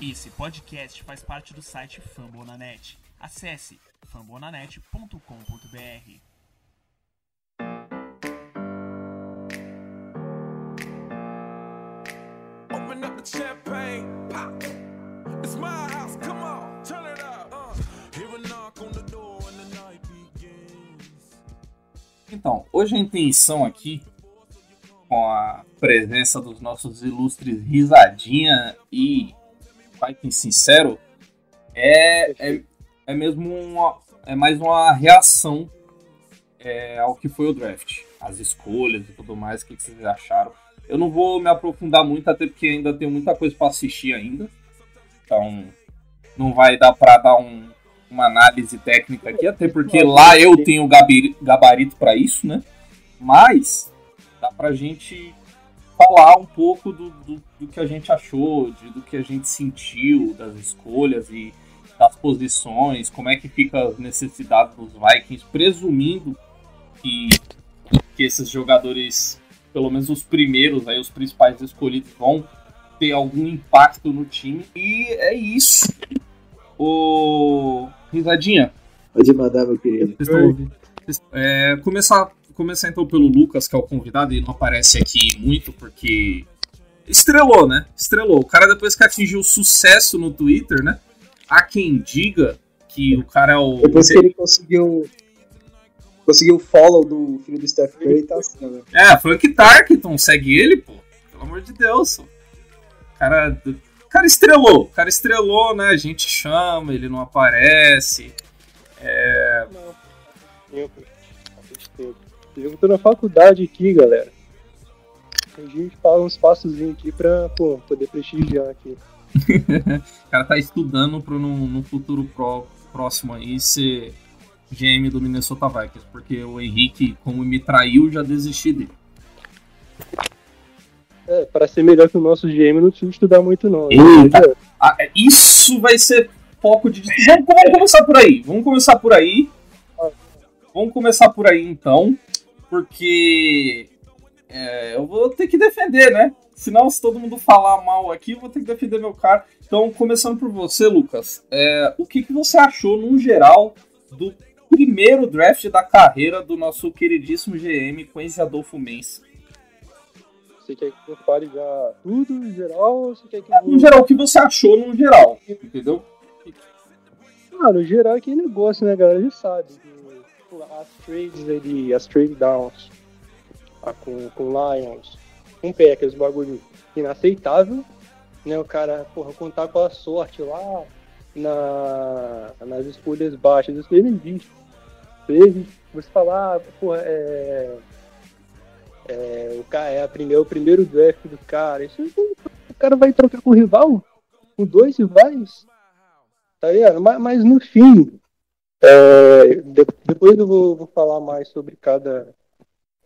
Esse podcast faz parte do site Fambonanet. Acesse fambonanet.com.br. Open up the champagne, pop. It's my house, come on, turn it up. Uh, hear a knock on the door and the night begins. Então, hoje a intenção aqui, com a presença dos nossos ilustres Risadinha e Viking Sincero, é, é, é mesmo uma, é mais uma reação é, ao que foi o draft. As escolhas e tudo mais, o que, vocês acharam. Eu não vou me aprofundar muito, até porque ainda tem muita coisa para assistir ainda. Então, não vai dar para dar um, uma análise técnica aqui, até porque lá eu tenho gabari- gabarito para isso, né? Mas dá pra gente falar um pouco do, do, do que a gente achou, de, do que a gente sentiu, das escolhas e das posições, como é que fica as necessidades dos Vikings, presumindo que, que esses jogadores, pelo menos os primeiros, aí, os principais escolhidos, vão ter algum impacto no time. E é isso. O Risadinha, Pode mandar, meu querido. vocês estão ouvindo? É, começar, começar então pelo Lucas, que é o convidado, ele não aparece aqui muito porque. Estrelou, né? Estrelou. O cara, depois que atingiu sucesso no Twitter, né? Há quem diga que o cara é o. Depois que ele conseguiu. Conseguiu o follow do filho do Steph Curry, tá assim, né? É, Frank Tarkenton, segue ele, pô. Pelo amor de Deus. O cara, o cara estrelou. O cara estrelou, né? A gente chama, ele não aparece. Não. Eu, bastante tempo. Eu tô na faculdade aqui, galera. A gente paga uns passozinhos aqui pra pô, poder prestigiar aqui. O cara tá estudando pro no, no futuro pró- próximo aí ser GM do Minnesota Vikings, porque o Henrique, como me traiu, já desisti dele. É, pra ser melhor que o nosso GM, não precisa estudar muito, não. Eita. Ah, é- isso vai ser foco de. Vamos, vamos começar por aí. Vamos começar por aí. Vamos começar por aí então, porque é, eu vou ter que defender, né? Senão, se todo mundo falar mal aqui, eu vou ter que defender meu cara. Então, começando por você, Lucas, é, o que, que você achou, no geral, do primeiro draft da carreira do nosso queridíssimo GM, Quincy Adolfo Mensa? Você quer que eu fale já tudo em geral ou você quer que eu... No geral, o que você achou, no geral, entendeu? Ah, no geral é aquele negócio, né, galera? A gente sabe. As trades ali, as trade downs ah, com, com Lions, com Packers, bagulho inaceitável. Né, o cara, porra, contar com a sorte lá na, nas escolhas baixas. Isso não existe. Você falar, ah, porra, é, é, o cara é, a primeira, o primeiro draft do cara. Isso o cara vai trocar com o rival? Com dois rivais? Tá ligado? Mas, mas no fim, é, de- depois eu vou, vou falar mais sobre cada,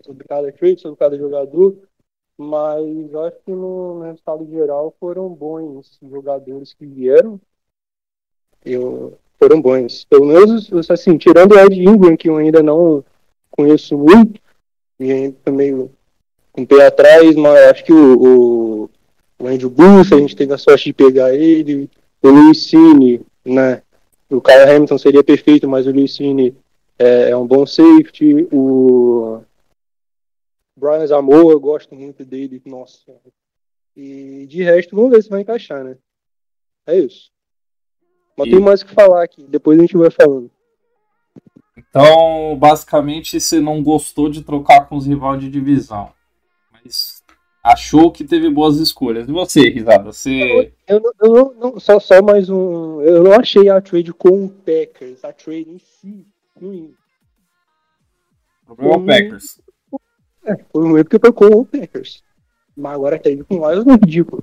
sobre cada trade, sobre cada jogador, mas acho que no, no resultado geral foram bons jogadores que vieram. Eu, foram bons. Pelo menos, assim, tirando o Ed Ingram, que eu ainda não conheço muito, e ainda meio com o pé atrás, mas acho que o, o, o Andrew Booth, a gente teve a sorte de pegar ele, o Luiz Cine, né? O Kyle Hamilton seria perfeito, mas o Luiz Cine é, é um bom safety. O Brian Zamora, eu gosto muito dele, nossa. E de resto, vamos ver se vai encaixar, né? É isso. Mas E- tem mais o que falar aqui, depois a gente vai falando. Então, basicamente, você não gostou de trocar com os rivais de divisão. Mas achou que teve boas escolhas. E você, Risada? Você. Eu, não- eu não, não- só, só mais um. Eu não achei a trade com o Packers, a trade em si, ruim. O problema é o Hum. Packers. É, foi ruim porque foi com o Packers. Mas agora a trade com o Lions não é ridículo.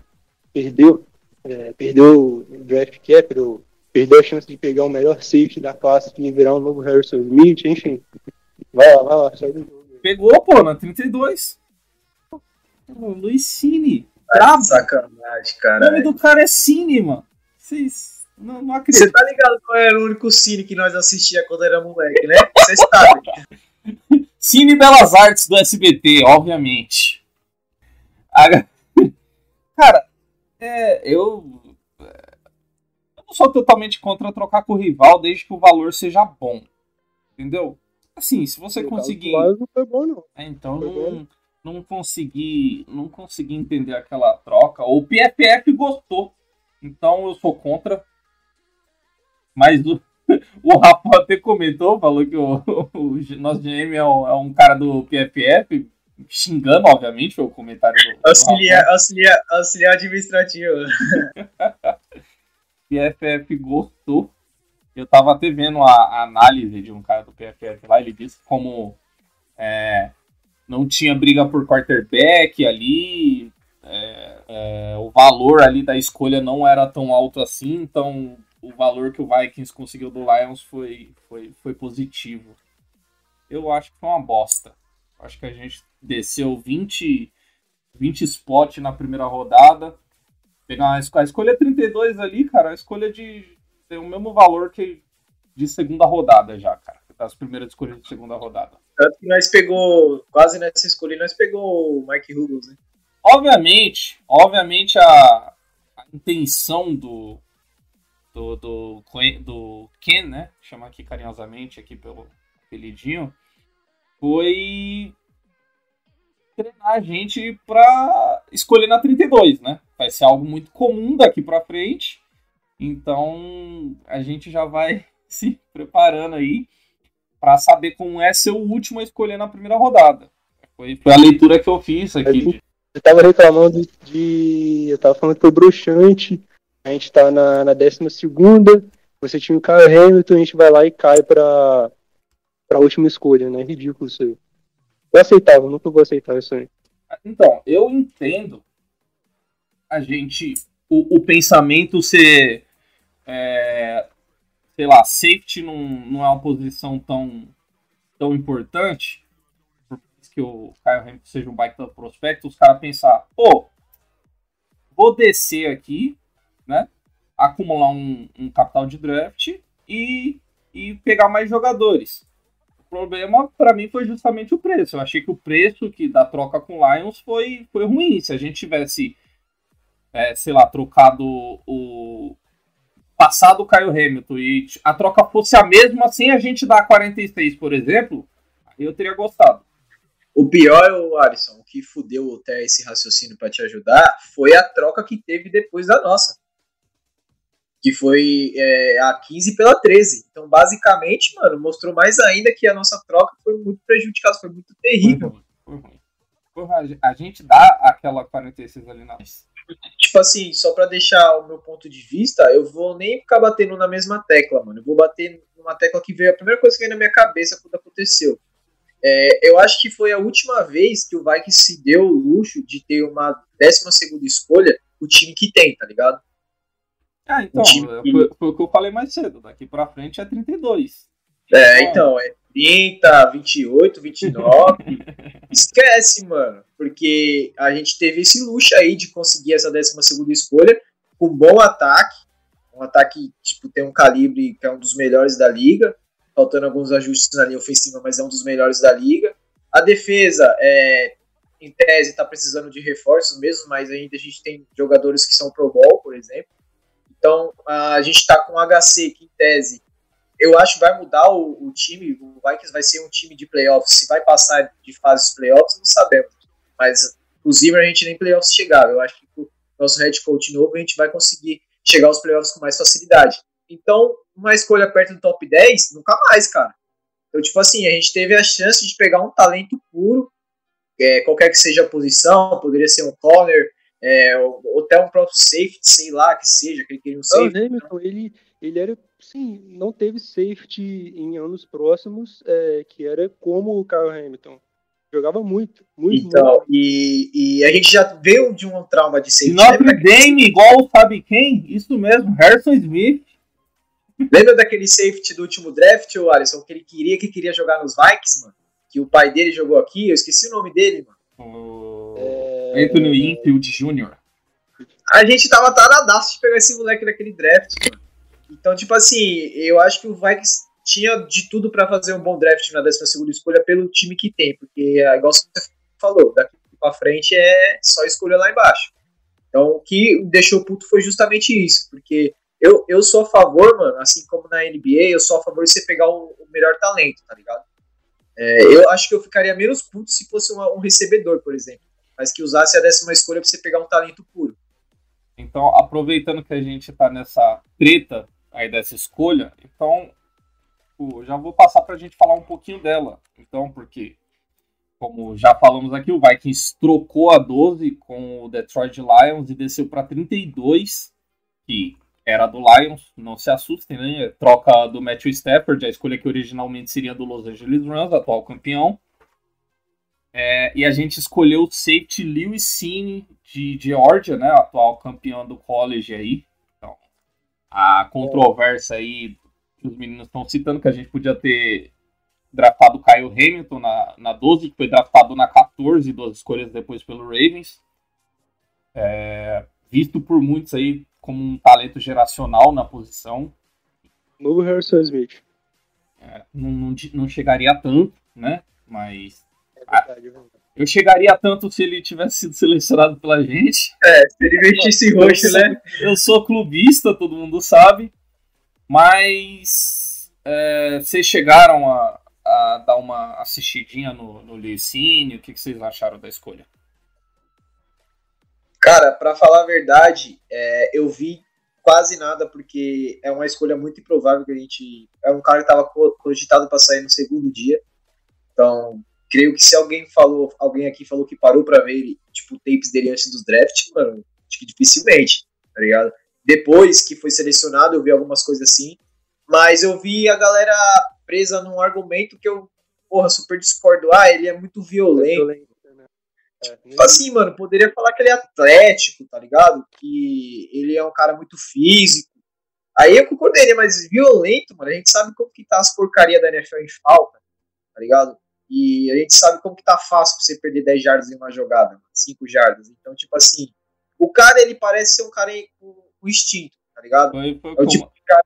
Perdeu. É, perdeu o draft cap, perdeu, perdeu a chance de pegar o melhor safety da classe e virar um novo Harrison Smith, enfim. Vai lá, vai lá, sai do jogo. Pegou, pô, na 32. O Luiz Cine. Brabo. de sacanagem, O cara. nome do cara é Cine, mano. Vocês não, não Você acreditam. tá ligado qual era o único cine que nós assistia quando era moleque, né? Você sabe. Cine Belas Artes do SBT, obviamente. A- Cara, é, eu. sou totalmente contra trocar com o rival desde que o valor seja bom. Entendeu? Assim, se você No conseguir. não foi bom, não. É, então Foi não, não consegui não consegui entender aquela troca. O PFF gostou, então eu sou contra. Mas o, o Rafa até comentou, falou que o, o nosso GM é um, é um cara do PFF, xingando, obviamente, foi o comentário do, do Auxiliar, auxiliar, auxiliar administrativo. PFF gostou. Eu tava até vendo a, a análise de um cara do PFF lá, ele disse como é, não tinha briga por quarterback ali, é, é, o valor ali da escolha não era tão alto assim, então o valor que o Vikings conseguiu do Lions foi, foi, foi positivo. Eu acho que foi uma bosta. Acho que a gente desceu 20, 20 spot na primeira rodada. Pegar uma escolha, a escolha 32 ali, cara, a escolha de tem o mesmo valor que de segunda rodada já, cara. Das primeiras escolhas de segunda rodada. Tanto que nós pegou, quase nessa escolha, nós pegou o Mike Hughes, né? Obviamente, obviamente a, a intenção do do, do do Ken, né? Chama aqui carinhosamente aqui pelo apelidinho, foi treinar a gente pra escolher na 32, né? Vai ser algo muito comum daqui pra frente. Então a gente já vai se preparando aí pra saber como é ser o último a escolher na primeira rodada. Foi, foi a leitura que eu fiz aqui. Você tava reclamando de. Eu tava falando que foi bruxante. A gente tá na, na 12 segunda. Você tinha o Kyle Hamilton, a gente vai lá e cai pra, pra última escolha, né? Ridículo isso aí. Eu aceitava, nunca vou aceitar isso aí. Então, eu entendo a gente. O, o pensamento ser. é, sei lá, safety não, não é uma posição tão, tão importante. Por mais que o Kyle Hamilton seja um baita prospecto, os caras pensar, pô, vou descer aqui, né? Acumular um, um capital de draft e, e pegar mais jogadores. O problema para mim foi justamente o preço. Eu achei que o preço que da troca com o Lions foi, foi ruim. Se a gente tivesse, é, sei lá, trocado o passado o Caio Hamilton e a troca fosse a mesma sem a gente dar 46, por exemplo, eu teria gostado. O pior, o Alisson, o que fudeu até esse raciocínio pra te ajudar, foi a troca que teve depois da nossa. Que foi é, a 15 pela 13. Então, basicamente, mano, mostrou mais ainda que a nossa troca foi muito prejudicada, foi muito terrível. Foi ruim. Foi ruim. A gente dá aquela 46 ali na. Tipo assim, só pra deixar o meu ponto de vista, eu vou nem ficar batendo na mesma tecla, mano. Eu vou bater numa tecla que veio, a primeira coisa que veio na minha cabeça quando aconteceu. É, eu acho que foi a última vez que o Vikings se deu o luxo de ter uma 12 segunda escolha, o time que tem, tá ligado? Ah, então, que- foi, foi o que eu falei mais cedo. Daqui pra frente é 32. É, então, é 30, 28, 29. Esquece, mano. Porque a gente teve esse luxo aí de conseguir essa 12 escolha com um bom ataque. Um ataque, tipo, tem um calibre que é um dos melhores da liga. Faltando alguns ajustes na linha ofensiva, mas é um dos melhores da liga. A defesa, é, em tese, tá precisando de reforços mesmo, mas ainda a gente tem jogadores que são pro bowl, por exemplo. Então, a gente tá com o HC que, em tese, eu acho que vai mudar o, o time. O Vikings vai ser um time de playoffs. Se vai passar de fase de playoffs, não sabemos. Mas o Zimmer a gente nem playoffs chegava. Eu acho que com o nosso head coach novo a gente vai conseguir chegar aos playoffs com mais facilidade. Então, uma escolha perto do top 10, nunca mais, cara. Então, tipo assim, a gente teve a chance de pegar um talento puro, é, qualquer que seja a posição, poderia ser um corner, é, ou, ou até um próprio safety, sei lá, que seja, que ele queria um O safety. Hamilton, ele, ele era, sim, não teve safety em anos próximos, é, que era como o Kyle Hamilton. Jogava muito, muito, Então, muito. e, e a gente já veio de um trauma de Se safety. Notre Dame, igual sabe quem? Isso mesmo, Harrison Smith. lembra daquele safety do último draft, o Alisson, que ele queria que queria jogar nos Vikings, mano? Que o pai dele jogou aqui, eu esqueci o nome dele, mano. O É, Anthony Infield Jr. A gente tava taradaço de pegar esse moleque naquele draft, mano. Então, tipo assim, eu acho que o Vikings tinha de tudo pra fazer um bom draft na 12 escolha pelo time que tem, porque, é, igual você falou, daqui pra frente é só escolha lá embaixo. Então, o que deixou puto foi justamente isso, porque Eu, eu sou a favor, mano, assim como na NBA, eu sou a favor de você pegar o, o melhor talento, tá ligado? É, eu acho que eu ficaria menos puto se fosse uma- um recebedor, por exemplo. Mas que usasse a décima escolha pra você pegar um talento puro. Então, aproveitando que a gente tá nessa treta aí dessa escolha, então já vou passar pra gente falar um pouquinho dela. Então, porque, como já falamos aqui, o Vikings trocou a 12 com o Detroit Lions e desceu pra 32, que era do Lions, não se assustem, né? Troca do Matthew Stafford, a escolha que originalmente seria do Los Angeles Rams, atual campeão. É, e a gente escolheu o safety Lewis Cine de Georgia, né? Atual campeão do college aí. A controvérsia aí que os meninos estão citando que a gente podia ter draftado o Kyle Hamilton na, na 12, que foi draftado na 14, duas escolhas depois pelo Ravens. É, visto por muitos aí como um talento geracional na posição. Novo Harrison Smith. É, não, não, não chegaria a tanto, né? Mas É verdade, é verdade. Eu chegaria a tanto se ele tivesse sido selecionado pela gente. É, se ele vestisse roxo, né? Eu sou clubista, todo mundo sabe. Mas é, vocês chegaram a, a dar uma assistidinha no, no Licínio? O que, que vocês acharam da escolha? Cara, pra falar a verdade, é, eu vi quase nada, porque é uma escolha muito improvável que a gente. É um cara que tava co- cogitado pra sair no segundo dia. Então, creio que se alguém falou, alguém aqui falou que parou pra ver tipo, tapes dele antes dos drafts, mano, acho que dificilmente, tá ligado? Depois que foi selecionado, eu vi algumas coisas assim, mas eu vi a galera presa num argumento que eu, porra, super discordo. Ah, ele é muito violento. Né? É, Tipo assim, mano, poderia falar que ele é atlético, tá ligado? Que ele é um cara muito físico. Aí eu concordaria, mas violento, mano, a gente sabe como que tá as porcaria da NFL em falta, tá ligado? E a gente sabe como que tá fácil pra você perder 10 jardas em uma jogada, 5 jardas. Então, tipo assim, o cara, ele parece ser um cara com com instinto, tá ligado? Foi, foi, o, É que o eu, tipo de cara.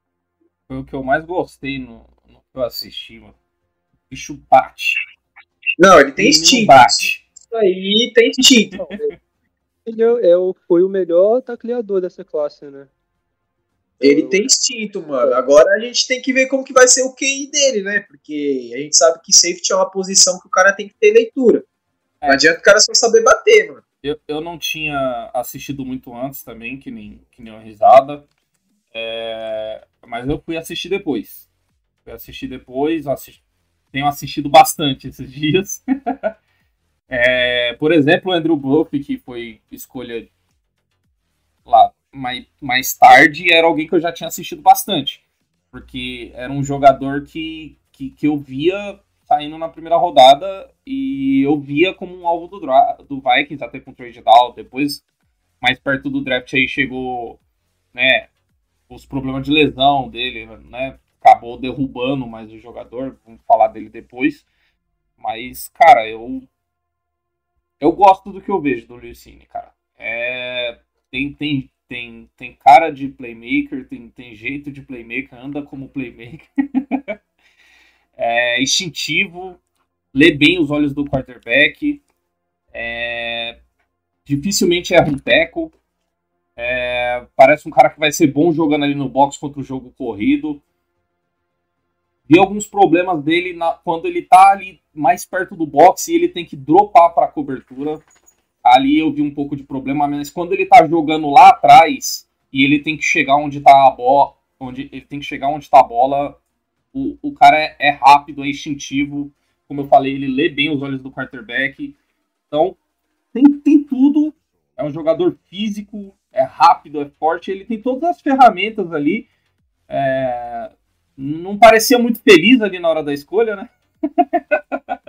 foi o que eu mais gostei no, no que eu assisti, mano. O bicho bate. Não, ele tem instinto. bate. Isso aí tem instinto. Ele é, é o, foi o melhor tacleador dessa classe, né? Ele tem instinto, mano. Agora a gente tem que ver como que vai ser o QI dele, né? Porque a gente sabe que safety é uma posição que o cara tem que ter leitura. É. Não adianta o cara só saber bater, mano. Eu, eu não tinha assistido muito antes também, que nem, que nem uma risada. É, mas eu fui assistir depois. Fui assistir depois, assi- tenho assistido bastante esses dias. É, por exemplo, o Andrew Bluff, que foi escolha lá mais, mais tarde, era alguém que eu já tinha assistido bastante. Porque era um jogador que, que, que eu via saindo na primeira rodada e eu via como um alvo do, do Vikings, até com o trade down. Depois, mais perto do draft, aí chegou né, os problemas de lesão dele, né? Acabou derrubando mais o jogador. Vamos falar dele depois. Mas, cara, eu. Eu gosto do que eu vejo do Lucine, cara. É, tem, tem, tem, tem cara de playmaker, tem, tem jeito de playmaker, anda como playmaker. é instintivo, lê bem os olhos do quarterback. É, dificilmente erra um tackle. É, parece um cara que vai ser bom jogando ali no box contra o jogo corrido. Vi alguns problemas dele na- quando ele tá ali mais perto do box e ele tem que dropar para cobertura. Ali eu vi um pouco de problema, mas quando ele tá jogando lá atrás e ele tem que chegar onde tá a bola, onde ele tem que chegar onde tá a bola, o, o cara é, é rápido, é instintivo. Como eu falei, ele lê bem os olhos do quarterback. Então, tem, tem tudo. É um jogador físico, é rápido, é forte. Ele tem todas as ferramentas ali. É, Não parecia muito feliz ali na hora da escolha, né?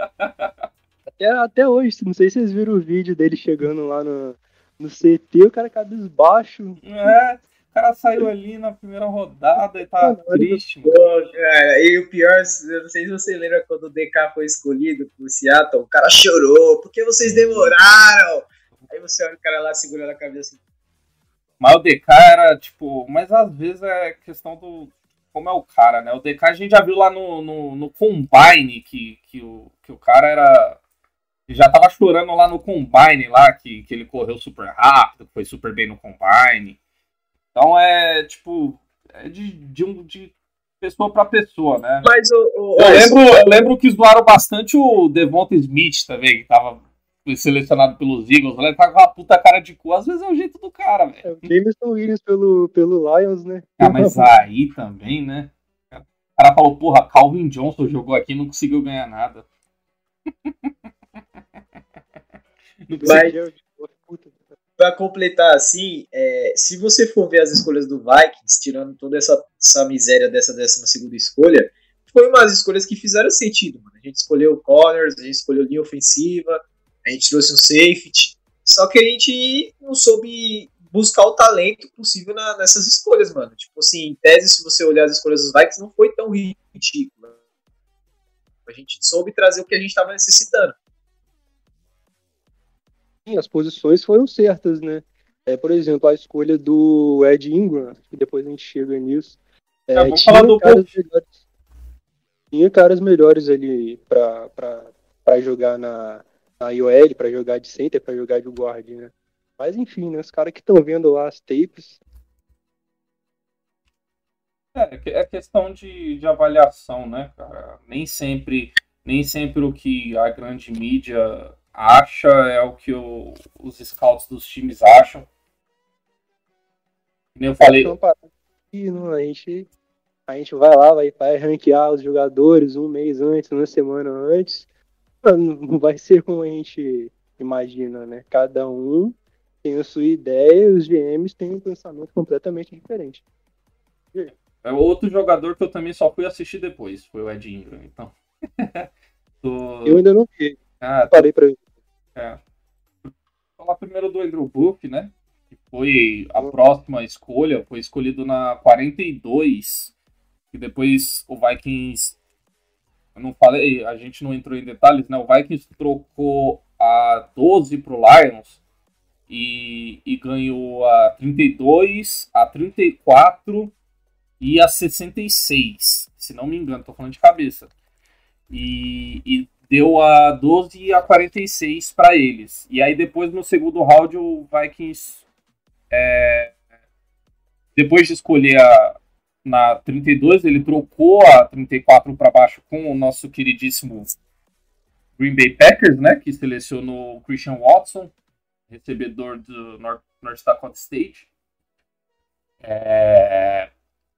Até, até hoje, não sei se vocês viram o vídeo dele chegando lá no, no CT, o cara cabisbaixo. É, o cara saiu ali na primeira rodada e tá triste. mano. Pô, cara, e o pior, eu não sei se você lembra quando o DK foi escolhido pro Seattle, o cara chorou, por que vocês demoraram? Aí você olha o cara lá segurando a cabeça assim, Mas o DK era, tipo, mas às vezes é questão do. Como é o cara, né? O DK a gente já viu lá no, no, no Combine que, que, o, que o cara era. Ele Já tava chorando lá no Combine lá, que, que ele correu super rápido, que foi super bem no Combine. Então é, tipo, é de, de, um, de pessoa pra pessoa, né? Mas o. o- Eu lembro, eu lembro que zoaram bastante o Devonta Smith também, que tava selecionado pelos Eagles. Ele tá com uma puta cara de cu. Às vezes é o jeito do cara, velho. É o Jameson Williams pelo, pelo Lions, né? Ah, mas aí também, né? O cara falou, porra, Calvin Johnson jogou aqui e não conseguiu ganhar nada. Mas- Pra completar assim, é, se você for ver as escolhas do Vikings, tirando toda essa, essa miséria dessa 12 segunda escolha, foi umas escolhas que fizeram sentido, mano. A gente escolheu corners, a gente escolheu linha ofensiva, a gente trouxe um safety, só que a gente não soube buscar o talento possível na- nessas escolhas, mano. Tipo assim, em tese, se você olhar as escolhas dos Vikings, não foi tão ridículo. A gente soube trazer o que a gente estava necessitando. As posições foram certas, né? É, por exemplo, a escolha do Ed Ingram, que depois a gente chega nisso. É, vamos tinha, do caras melhores, tinha caras melhores ali pra jogar na, na IOL, pra jogar de center, pra jogar de guard, né? Mas enfim, né? Os caras que estão vendo lá as tapes, É, que- é questão de, de avaliação, né, cara? Nem sempre, nem sempre o que a grande mídia acha é o que o- os scouts dos times acham. Nem eu falei, Então, e não, a gente a gente vai lá, vai, vai ranquear os jogadores um mês antes, uma semana antes. Não vai ser como a gente imagina, né? Cada um tem a sua ideia e os GMs têm um pensamento completamente diferente. é outro jogador que eu também só fui assistir depois, foi o Ed Ingram, então. Tô- Eu ainda não vi, Ah, parei pra ver. É. Vou falar primeiro do Andrew Booth, né? Que foi a próxima escolha, foi escolhido na 42. E depois o Vikings. Eu não falei, a gente não entrou em detalhes, né? O Vikings trocou a 12 pro Lions e, e ganhou a 32, a 34 e a 66. Se não me engano, tô falando de cabeça. E, e deu a 12 e a 46 para eles. E aí depois no segundo round o Vikings é, depois de escolher a na 32, ele trocou a 34 para baixo com o nosso queridíssimo Green Bay Packers, né, que selecionou Christian Watson, recebedor do North, North Dakota State. É,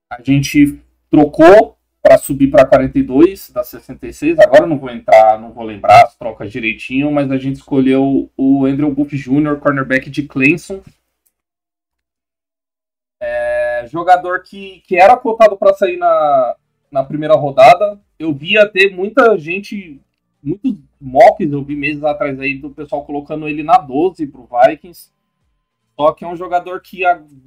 a gente trocou para subir para 42 da 66. Agora não vou entrar, não vou lembrar as trocas direitinho, mas a gente escolheu o Andrew Booth Jr., cornerback de Clemson. É, jogador que, que era cotado para sair na, na primeira rodada. Eu via ter muita gente, muitos mocks, eu vi meses atrás aí do pessoal colocando ele na 12 pro Vikings. Só que é um jogador que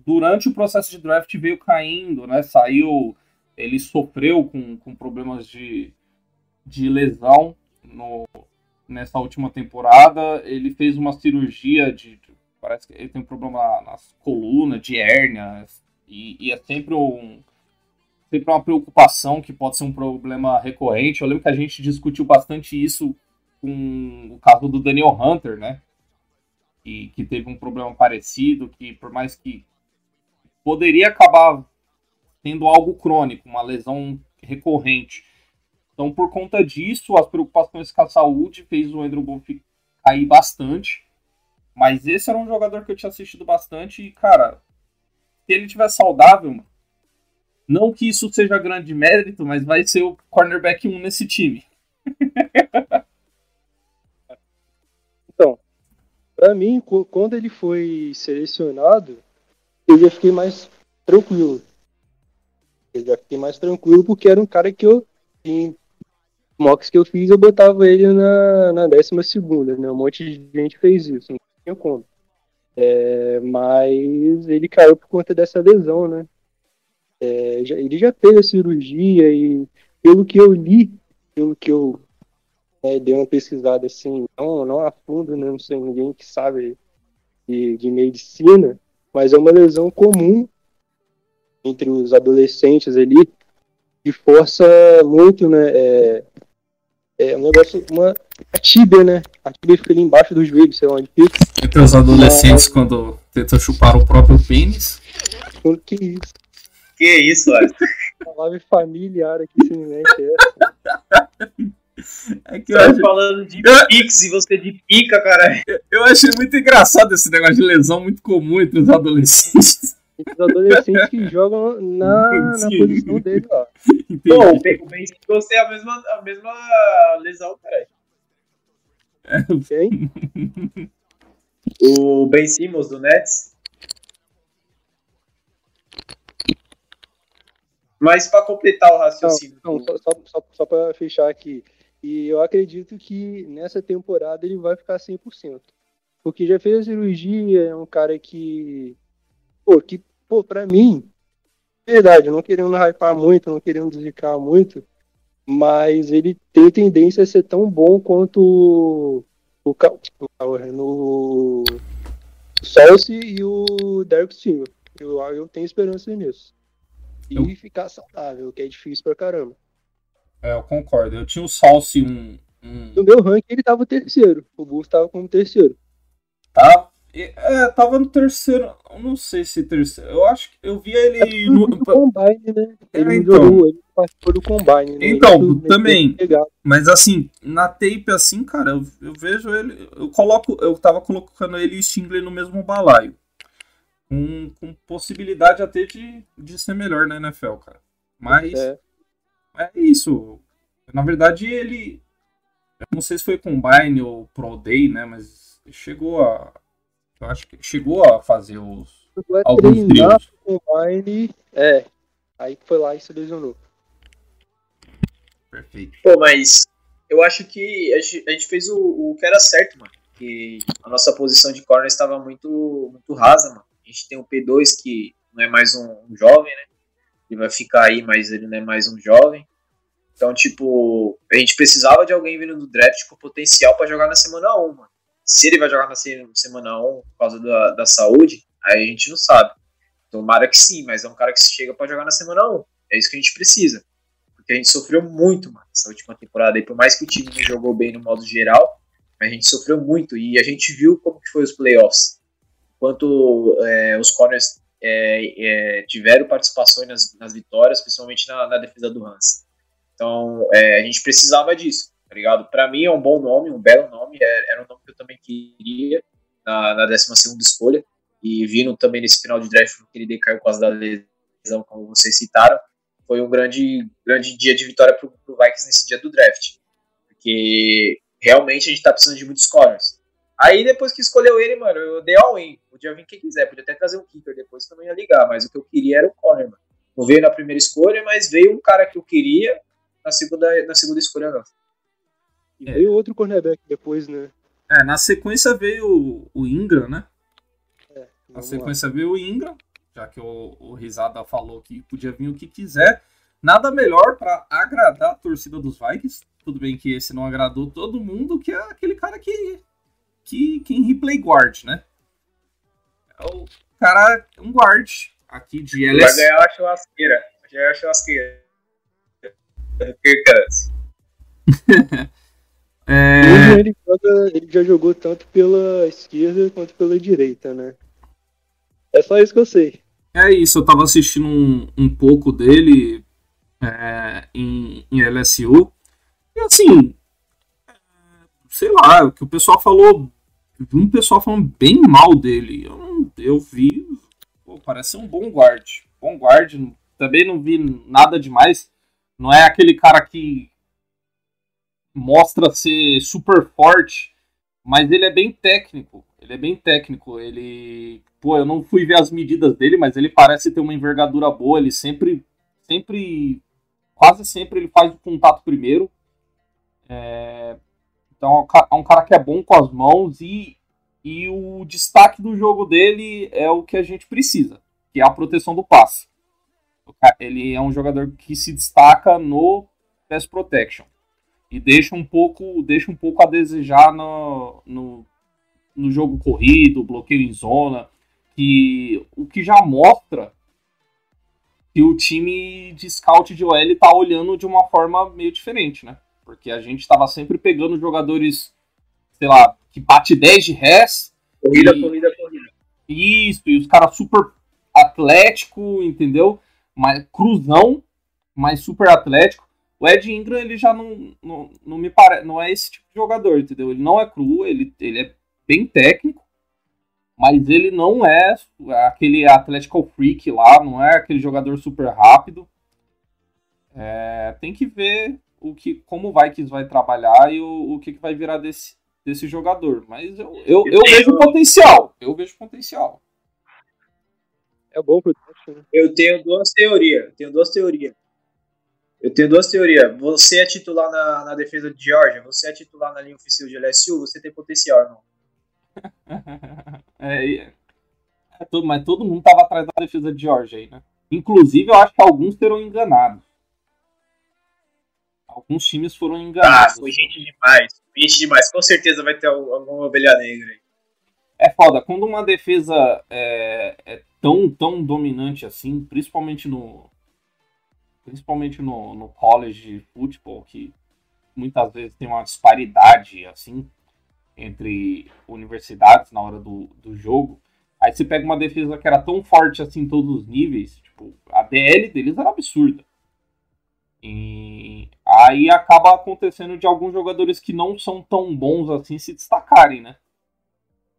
durante o processo de draft veio caindo, né? Saiu ele sofreu com, com problemas de, de lesão no, nessa última temporada. Ele fez uma cirurgia de. de- parece que ele tem um problema nas colunas, de hérnia. E, e é sempre um. Sempre uma preocupação que pode ser um problema recorrente. Eu lembro que a gente discutiu bastante isso com o caso do Daniel Hunter, né? E que teve um problema parecido, que por mais que poderia acabar tendo algo crônico, uma lesão recorrente. Então, por conta disso, as preocupações com a saúde fez o Andrew Booth cair bastante. Mas esse era um jogador que eu tinha assistido bastante e, cara, se ele tiver saudável, mano, não que isso seja grande mérito, mas vai ser o cornerback 1 nesse time. Pra mim, co- quando ele foi selecionado, eu já fiquei mais tranquilo. Eu já fiquei mais tranquilo porque era um cara que eu, em mocks que eu fiz, eu botava ele na, na décima segunda, né? Um monte de gente fez isso, não tinha como. É, mas ele caiu por conta dessa lesão, né? É, já- ele já fez a cirurgia e pelo que eu li, pelo que eu né, dei uma pesquisada assim, não, não a fundo, né, não sei ninguém que sabe de, de medicina, mas é uma lesão comum entre os adolescentes ali, que força muito, né, é, é um negócio, uma, a tíbia, né, a tíbia fica ali embaixo do joelho, sei lá onde fica, Entre os adolescentes, quando tentam chupar o próprio pênis. quando que isso? Que isso, velho. Palavra familiar aqui, simplesmente é. É que eu, Você acho- falando de Eu- pix e você de pica, cara. eu achei muito engraçado esse negócio de lesão muito comum entre os adolescentes. Os adolescentes que jogam na, na posição dele lá. Pô, o Entendi. Ben- o Ben Simmons tem a mesma, a mesma lesão, cara. Quem? O Ben Simmons do Nets. Mas pra completar o raciocínio. Não, do- só, só, só, só pra fechar aqui. E eu acredito que nessa temporada ele vai ficar 100%. Porque já fez a cirurgia, é um cara que. Pô, que, pô, pra mim, verdade, não querendo hypar muito, não querendo zicar muito, mas ele tem tendência a ser tão bom quanto o. O, o Salsi e o Derek Silver. Eu, eu tenho esperança nisso. E Eu- ficar saudável, que é difícil pra caramba. É, eu concordo. Eu tinha o Salsi um. um No meu ranking ele tava terceiro. O Bulls tava como terceiro. tá? É, tava no terceiro. Não sei se terceiro. Eu acho que eu via ele no. do Combine, né? Ele É, então. jogou, ele participou do Combine, né? Então, também. pegado. Mas assim, na tape assim, cara, eu, eu vejo ele. Eu coloco. Eu tava colocando ele e Stingley no mesmo balaio. Com, com possibilidade até de, de ser melhor na NFL, cara. Mas é. É. isso. Na verdade, ele. Eu não sei se foi Combine ou Pro Day, né? Mas chegou a. Eu acho que chegou a fazer os. Vai Alguns trios. o Combine. É. Aí foi lá e se lesionou. Perfeito. Pô, mas eu acho que a gente, a gente fez o, o que era certo, mano. Que a nossa posição de corner estava muito, muito rasa, mano. A gente tem o P2 que não é mais um, um jovem, né? Ele vai ficar aí, mas ele não é mais um jovem. Então, tipo, a gente precisava de alguém vindo do draft com potencial pra jogar na semana 1, mano. Se ele vai jogar na se- semana 1 por causa da, da saúde, aí a gente não sabe. Tomara que sim, mas é um cara que chega pra jogar na semana 1. É isso que a gente precisa. Porque a gente sofreu muito, mano, essa última temporada. E por mais que o time não jogou bem no modo geral, a gente sofreu muito. E a gente viu como que foi os playoffs. Quanto é, os corners é, é, tiveram participações nas, nas vitórias, principalmente na, na defesa do Hans. Então, é, a gente precisava disso, tá ligado? Pra mim é um bom nome, um belo nome. é- Era um nome que eu também queria na, na 12 escolha. E vindo também nesse final de draft, que ele decaiu por causa da lesão, como vocês citaram foi um grande, grande dia de vitória pro, pro Vikings nesse dia do draft. Porque realmente a gente tá precisando de muitos corners. Aí depois que escolheu ele, mano, eu dei all-in. Podia vir quem quiser, podia até trazer um kicker depois que eu não ia ligar, mas o que eu queria era o corner, mano. Não veio na primeira escolha, mas veio um cara que eu queria na segunda, na segunda escolha, não. E É. veio outro cornerback depois, né? É, na sequência veio o- o Ingram, né? Na Vamos lá. sequência veio o Ingram, já que o, o Risada falou que podia vir o que quiser. Nada melhor pra agradar a torcida dos Vikings. Tudo bem que esse não agradou todo mundo, que é aquele cara que, que quem replay guard, né? É o cara, um guard aqui de Vai LS. ganhar a churrasqueira. Vai ganhar a churrasqueira. Kirk Cousins. É, Hoje ele, joga- ele já jogou tanto pela esquerda quanto pela direita, né? É só isso que eu sei. é isso, eu tava assistindo um, um pouco dele é, em, em LSU. E assim, é, sei lá, o que o pessoal falou. Vi um pessoal falando bem mal dele. Eu, eu vi. Pô, parece um bom guard. Bom guard. Também não vi nada demais. Não é aquele cara que mostra ser super forte, mas ele é bem técnico. Ele é bem técnico. Ele. Pô, eu não fui ver as medidas dele, mas ele parece ter uma envergadura boa. Ele sempre. Sempre. Quase sempre ele faz o contato primeiro. É, então é um é cara que é bom com as mãos e, e o destaque do jogo dele é o que a gente precisa, que é a proteção do passe. Ele é um jogador que se destaca no pass protection e deixa um pouco, deixa um pouco a desejar no, no, no jogo corrido, bloqueio em zona, que o que já mostra que o time de scout de OL tá olhando de uma forma meio diferente, né? Porque a gente tava sempre pegando jogadores, sei lá, que bate 10 de res, Corrida, E- corrida, corrida. isso, e os caras super atlético, entendeu? mais cruzão, mais super atlético. O Ed Ingram, ele já não, não, não me parece, não é esse tipo de jogador, entendeu? Ele não é cru, ele, ele é bem técnico, mas ele não é aquele Atlético Freak lá, não é aquele jogador super rápido. É, tem que ver o que, como o Vikings vai trabalhar e o, o que, que vai virar desse, desse jogador. Mas eu, eu, eu vejo potencial. Eu vejo potencial. É bom pro né? Eu tenho duas teorias. Tenho duas teorias. Eu tenho duas teorias. Você é titular na, na defesa de Georgia, você é titular na linha oficial de LSU, você tem potencial, irmão. É, é, é todo, mas todo mundo tava atrás da defesa de Georgia aí, né? Inclusive, eu acho que alguns terão enganado. Alguns times foram Ah, enganados. foi gente demais. Gente demais. Com certeza vai ter al- alguma ovelha negra aí. É foda, quando uma defesa é, é tão, tão dominante assim, principalmente no. Principalmente no, no college de futebol, que muitas vezes tem uma disparidade assim entre universidades na hora do, do jogo. Aí você pega uma defesa que era tão forte assim em todos os níveis, tipo, a DL deles era absurda. E aí acaba acontecendo de alguns jogadores que não são tão bons assim se destacarem, né?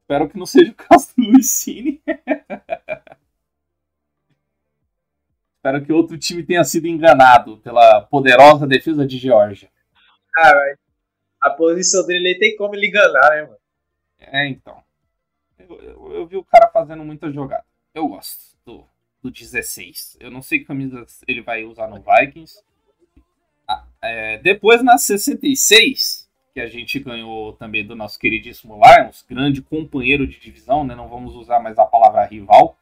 Espero que não seja o caso do Lucine. Espero que outro time tenha sido enganado pela poderosa defesa de Georgia. Cara, a posição dele tem como ele enganar, né, mano? É, então. Eu, eu- eu vi o cara fazendo muita jogada. Eu gosto do, do 16. Eu não sei que camisas ele vai usar no Vikings. Ah, é, depois na 66, que a gente ganhou também do nosso queridíssimo Lions, grande companheiro de divisão, né? Não vamos usar mais a palavra rival.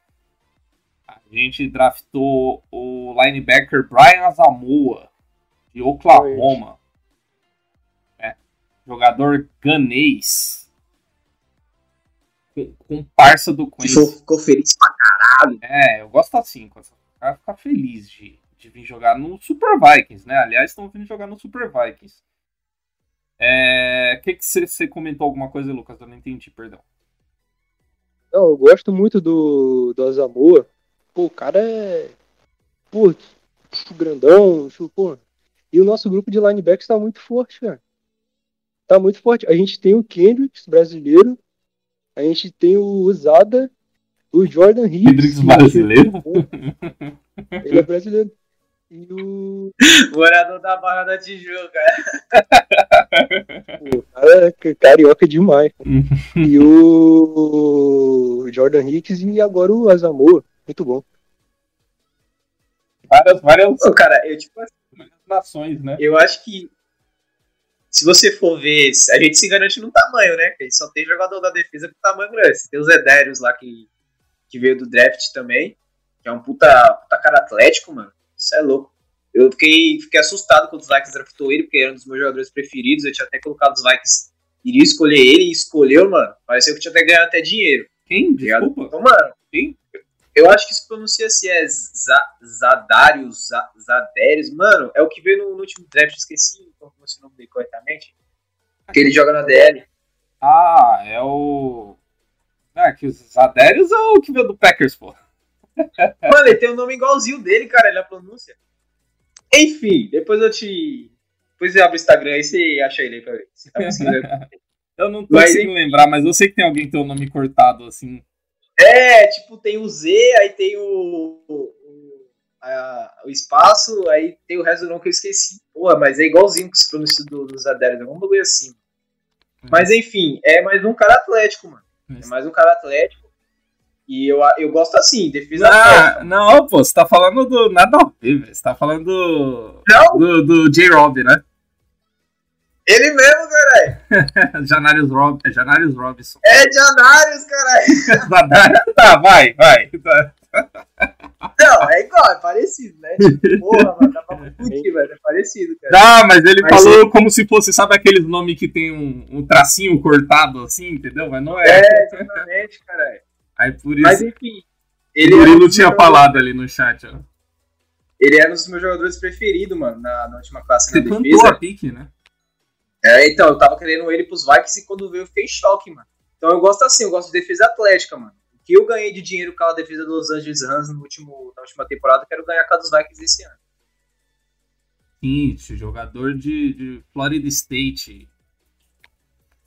A gente draftou o linebacker Brian Asamoah, de Oklahoma. É, jogador ganês. Com, com parça do Que Queens. ficou feliz pra caralho. É, eu gosto assim, o cara fica feliz de, de vir jogar no Super Vikings, né? Aliás, estão vindo jogar no Super Vikings. É. O que que você você comentou alguma coisa, Lucas? Eu não entendi, perdão. Não, eu gosto muito do, do Azamoa. Pô, o cara é. Pô, grandão, pô. E o nosso grupo de linebackers tá muito forte, cara. Tá muito forte. A gente tem o Kendricks, brasileiro. A gente tem o Zada, o Jordan Hicks. Hendrix brasileiro? Ele é brasileiro. E o. Morador da Barra da Tijuca. O cara é carioca demais. e o Jordan Hicks e agora o Azamoa. Muito bom. Várias, várias cara, eu tipo assim, nações, né? eu acho que se você for ver, a gente se garante no tamanho, né? Que a gente só tem jogador da defesa com tamanho grande. Você tem o Zedérios lá que, que veio do draft também, que é um puta, puta cara atlético, mano. Isso é louco. Eu fiquei, fiquei assustado quando os Vikings draftou ele, porque era um dos meus jogadores preferidos. Eu tinha até colocado os Vikings, iria escolher ele e escolheu, mano. Pareceu que tinha até ganhado até dinheiro. Quem? tá? Desculpa. Então, mano, Quem? Eu acho que se pronuncia assim, é Za- Zadarius, Za- Zadérius, mano, é o que veio no, no último draft, esqueci como é o nome dele corretamente. Que ele joga na DL. Ah, é o. Ah, que os Adérios é o que veio do Packers, pô. Mano, ele tem um nome igualzinho dele, cara, ele a pronúncia. Enfim, depois eu te. Depois você abre o Instagram aí você acha ele aí pra ver. Você tá pesquisando. Eu não tô Mas, conseguindo lembrar, mas eu sei que tem alguém que tem o nome cortado assim. É, tipo, tem o Z, aí tem o. o, a- o espaço, aí tem o resto do nome que eu esqueci. Porra, mas é igualzinho que se pronuncia do, do Zadérius, é um bagulho assim. Mas enfim, é mais um cara atlético, mano. É mais um cara atlético. E eu, eu gosto assim, defesa atlética. Não, pô, você tá falando do. Nada a ver, velho. Você tá falando do. Não, Do, do J-Rob, né? Ele mesmo, caralho. Janarius, Rob... é Janarius Robinson. É de Anários, caralho. tá, vai, vai. Tá. Não, é igual, é parecido, né? Tipo, porra, mano, dá pra velho. É parecido, cara. Não, mas ele Mas falou como se fosse, sabe aqueles nomes que tem um, um tracinho cortado assim, entendeu? Mas não é. É, exatamente, caralho. Aí por isso. Mas enfim. ele é um não dos tinha falado ali no chat, ó. Ele era um dos meus jogadores preferidos, mano, na, na última classe Você na defesa. a pique, né? É, então, eu tava querendo ele pros Vikings e quando veio eu fiquei em choque, mano. Então eu gosto assim, eu gosto de defesa atlética, mano. que eu ganhei de dinheiro com a defesa dos Los Angeles Rams no último, na última temporada, quero ganhar com a dos Vikings esse ano. Sim, jogador de, de Florida State.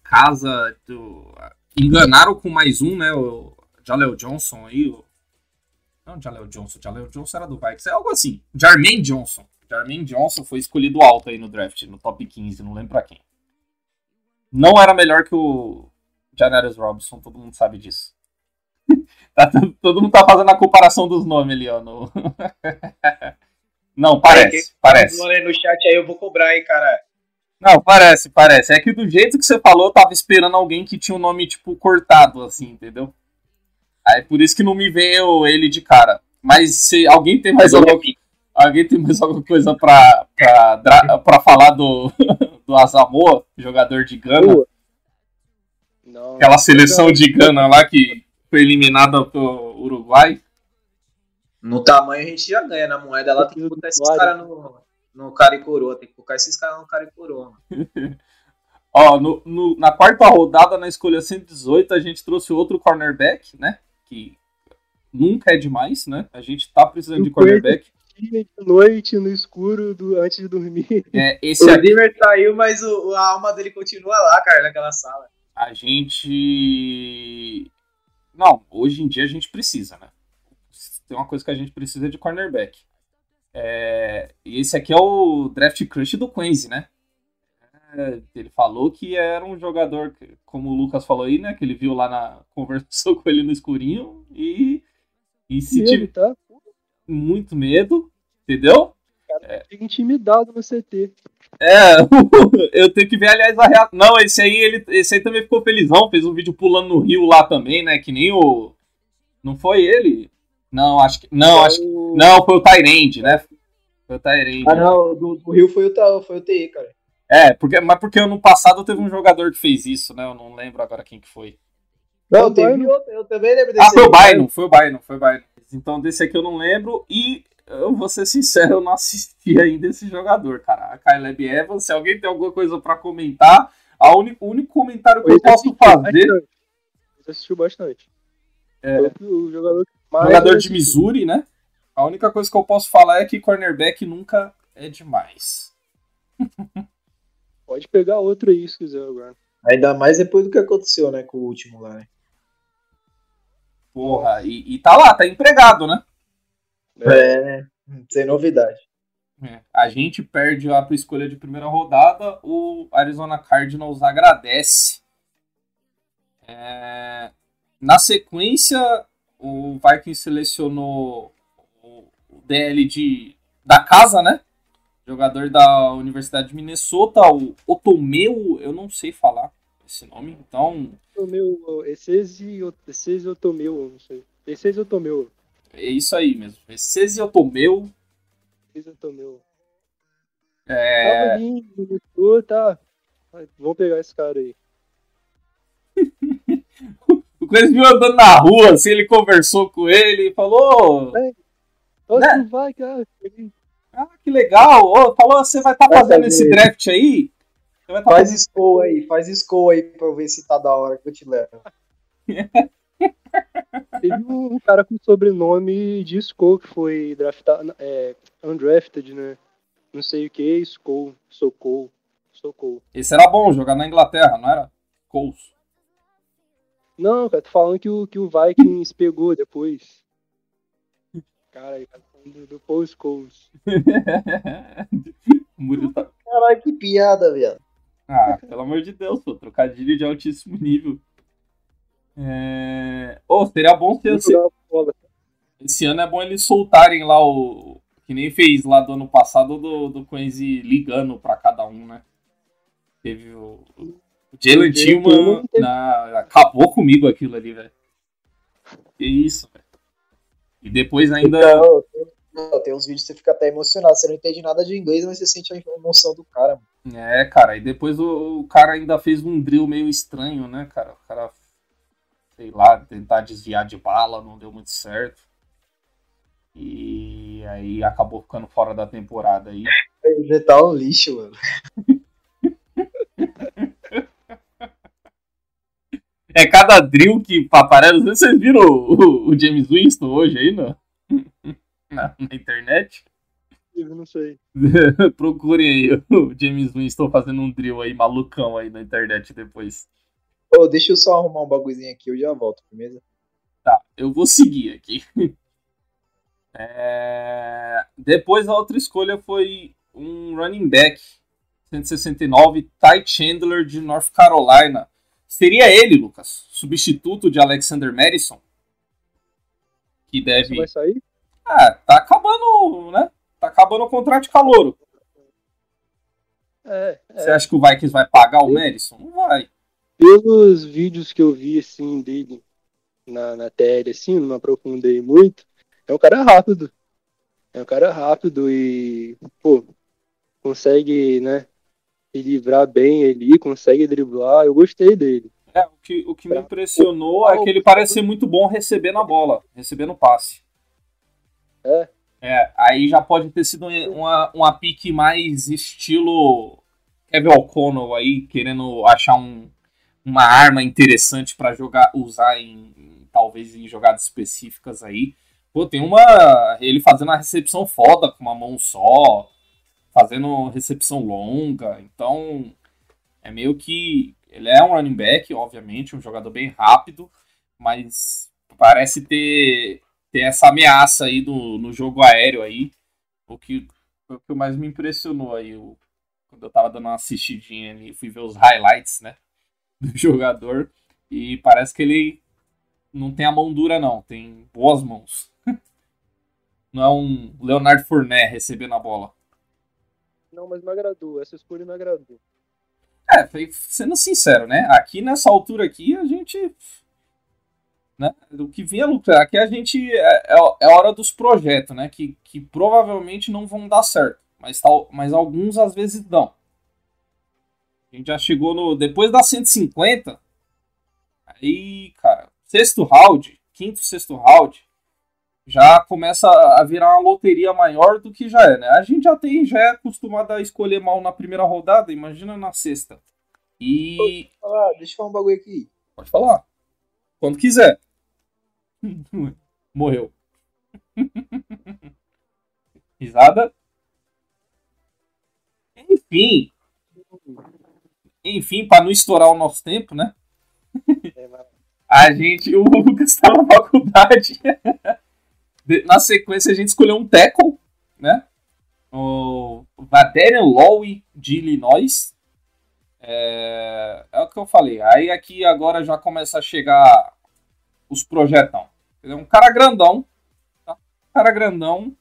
Casa do. Enganaram com mais um, né? O Jaleel Johnson aí. O... Não, Jaleel Johnson. Jaleel Johnson era do Vikings. É algo assim. Jermaine Johnson. Jermaine Johnson foi escolhido alto aí no draft, no top 15, não lembro pra quem. Não era melhor que o Janarius Robinson, todo mundo sabe disso. tá, todo mundo tá fazendo a comparação dos nomes ali, ó. No... não, parece, parece. No chat aí eu vou cobrar, hein, cara. Não, parece, parece. É que do jeito que você falou, eu tava esperando alguém que tinha o um nome, tipo, cortado, assim, entendeu? Aí por isso que não me veio ele de cara. Mas se alguém tem mais alguma, alguém tem mais alguma coisa pra, pra, pra falar do, do Asamoah, jogador de Gana? Não, Aquela seleção não. de Gana lá que foi eliminada pelo Uruguai. No tamanho a gente já ganha, na moeda lá tem que botar esses caras no, no cara e coroa, tem que colocar esses caras no cara e coroa. Ó, no, no, na quarta rodada, na escolha 118, a gente trouxe outro cornerback, né? Que nunca é demais, né? A gente tá precisando de cornerback. De noite, no escuro, do, antes de dormir. É, esse o aqui... Zimmer saiu, mas o, a alma dele continua lá, cara, naquela sala. A gente. Não, hoje em dia a gente precisa, né? Tem uma coisa que a gente precisa de cornerback. É... E esse aqui é o draft crush do Quincy, né? É... Ele falou que era um jogador, como o Lucas falou aí, né? Que ele viu lá na. conversou com ele no escurinho e. E se tiver. Tá? Muito medo, entendeu? cara fica intimidado no CT. É, eu tenho que ver, aliás, a reação. Não, esse aí, ele, esse aí também ficou felizão, fez um vídeo pulando no rio lá também, né? Que nem o. Não foi ele? Não, acho que. Não, foi acho que. Não, foi o Tyrande, né? Foi o Tyrande. Ah, não, do, do Rio foi o, foi o TI, cara. É, porque, mas porque ano passado teve um jogador que fez isso, né? Eu não lembro agora quem que foi. Não, teve outro, eu também lembro desse. Ah, foi o Bynum, foi o Bynum, foi o Bynum. Então desse aqui eu não lembro. E eu vou ser sincero, eu não assisti ainda esse jogador, cara. A Caleb Evans, se alguém tem alguma coisa para comentar, a único, o único comentário que eu, eu posso fazer. Você assistiu bastante. É, o jogador, jogador de Missouri, né? A única coisa que eu posso falar é que cornerback nunca é demais. Pode pegar outro aí se quiser agora. Ainda mais depois do que aconteceu, né, com o último lá, né? Porra, e, e tá lá, tá empregado, né? É, né? Sem novidade. É. A gente perde lá para escolha de primeira rodada, o Arizona Cardinals agradece. É... Na sequência, o Vikings selecionou o DL de... da casa, né? Jogador da Universidade de Minnesota, o Otomeu, eu não sei falar esse nome, então. Otomeu, Essese Otomeu, não sei. Essese Otomeu. É isso aí mesmo. Essese Otomeu. Essese Otomeu. É. Tava ali, gostou, tá. Vamos pegar esse cara aí. o Cleiton viu andando na rua, assim, ele conversou com ele e falou. É. Né? vai, cara? Ah, que legal! Oh, falou, você vai estar tá fazendo esse draft aí? Faz. Skull aí, faz Skull aí pra eu ver se tá da hora que eu te levo. Teve um cara com sobrenome de Skull que foi draftado, é, undrafted, né? Não sei o que, Skull, Socou, Socou. Esse era bom, jogar na Inglaterra, não era? Coles. Não, cara, tô falando que o, que o Vikings pegou depois. Cara, tá falando do Paul Scholes. Tá- Caralho, que piada, viado. Ah, pelo amor de Deus, pô, trocadilho de altíssimo nível. É... Oh, seria bom se esse... esse ano é bom eles soltarem lá o. Que nem fez lá do ano passado do, do Quincy ligando pra cada um, né? Teve o. O Jalen Tillman na... acabou comigo aquilo ali, velho. Que isso, velho. E depois ainda. Então, tem uns vídeos que você fica até emocionado. Você não entende nada de inglês, mas você sente a emoção do cara. Mano. É, cara. E depois o, o cara ainda fez um drill meio estranho, né, cara? O cara sei lá, tentar desviar de bala, não deu muito certo. E aí acabou ficando fora da temporada aí. Já tá um lixo, mano. É cada drill que. Não se vocês viram o, o- o James Winston hoje aí no, na, na internet? Eu não sei. Procurem aí o James Winston fazendo um drill aí, malucão aí na internet depois. Ô, deixa eu só arrumar um bagulhozinho aqui, eu já volto, beleza? Tá, eu vou seguir aqui. É, Depois a outra escolha foi um running back, 169, Ty Chandler de North Carolina. Seria ele, Lucas, substituto de Alexander Madison? Que Você deve. vai sair? Ah, tá acabando, né? Tá acabando o contrato de calouro. É, Você é. acha que o Vikings vai pagar o Madison? Não vai. Pelos vídeos que eu vi, assim, dele na, na TL, assim, não me aprofundei muito, é um cara rápido. É um cara rápido e, pô, consegue, né, se livrar bem ali, consegue driblar. Eu gostei dele. É, o que, o que me impressionou é que ele parece ser muito bom recebendo a bola, recebendo passe. É. É, aí já pode ter sido uma, uma pique mais estilo Kevin O'Connell aí, querendo achar um, uma arma interessante pra jogar, usar em, talvez em jogadas específicas aí. Pô, tem uma. Ele fazendo a recepção foda com uma mão só, fazendo recepção longa, então é meio que. Ele é um running back, obviamente, um jogador bem rápido, mas parece ter, ter essa ameaça aí do, no jogo aéreo aí. O que, foi o que mais me impressionou aí. O, quando eu tava dando uma assistidinha ali, fui ver os highlights, né? Do jogador. E parece que ele não tem a mão dura, não. Tem boas mãos. Não é um Leonardo Fournet recebendo a bola. Não, mas me agradou. Essa escolha me agradou. É, sendo sincero, né? Aqui nessa altura aqui, a gente. Né? O que vinha lucrar. Aqui a gente. É, é é hora dos projetos, né? Que, que provavelmente não vão dar certo. Mas, tal, mas alguns às vezes dão. A gente já chegou no. Depois da 150. Aí, cara, sexto round, quinto, sexto round. Já começa a virar uma loteria maior do que já é, né? A gente já tem, já é acostumado a escolher mal na primeira rodada, imagina na sexta. E. Ah, deixa eu falar um bagulho aqui. Pode falar. Quando quiser. Morreu. Risada. Enfim. Enfim, para não estourar o nosso tempo, né? É, A gente, o Lucas tá na faculdade. De- Na sequência, a gente escolheu um tackle, né? O Vaderian Lowe, de Illinois. É... é o que eu falei. Aí aqui agora já começa a chegar os projetão. Um cara grandão. Tá? Um cara grandão.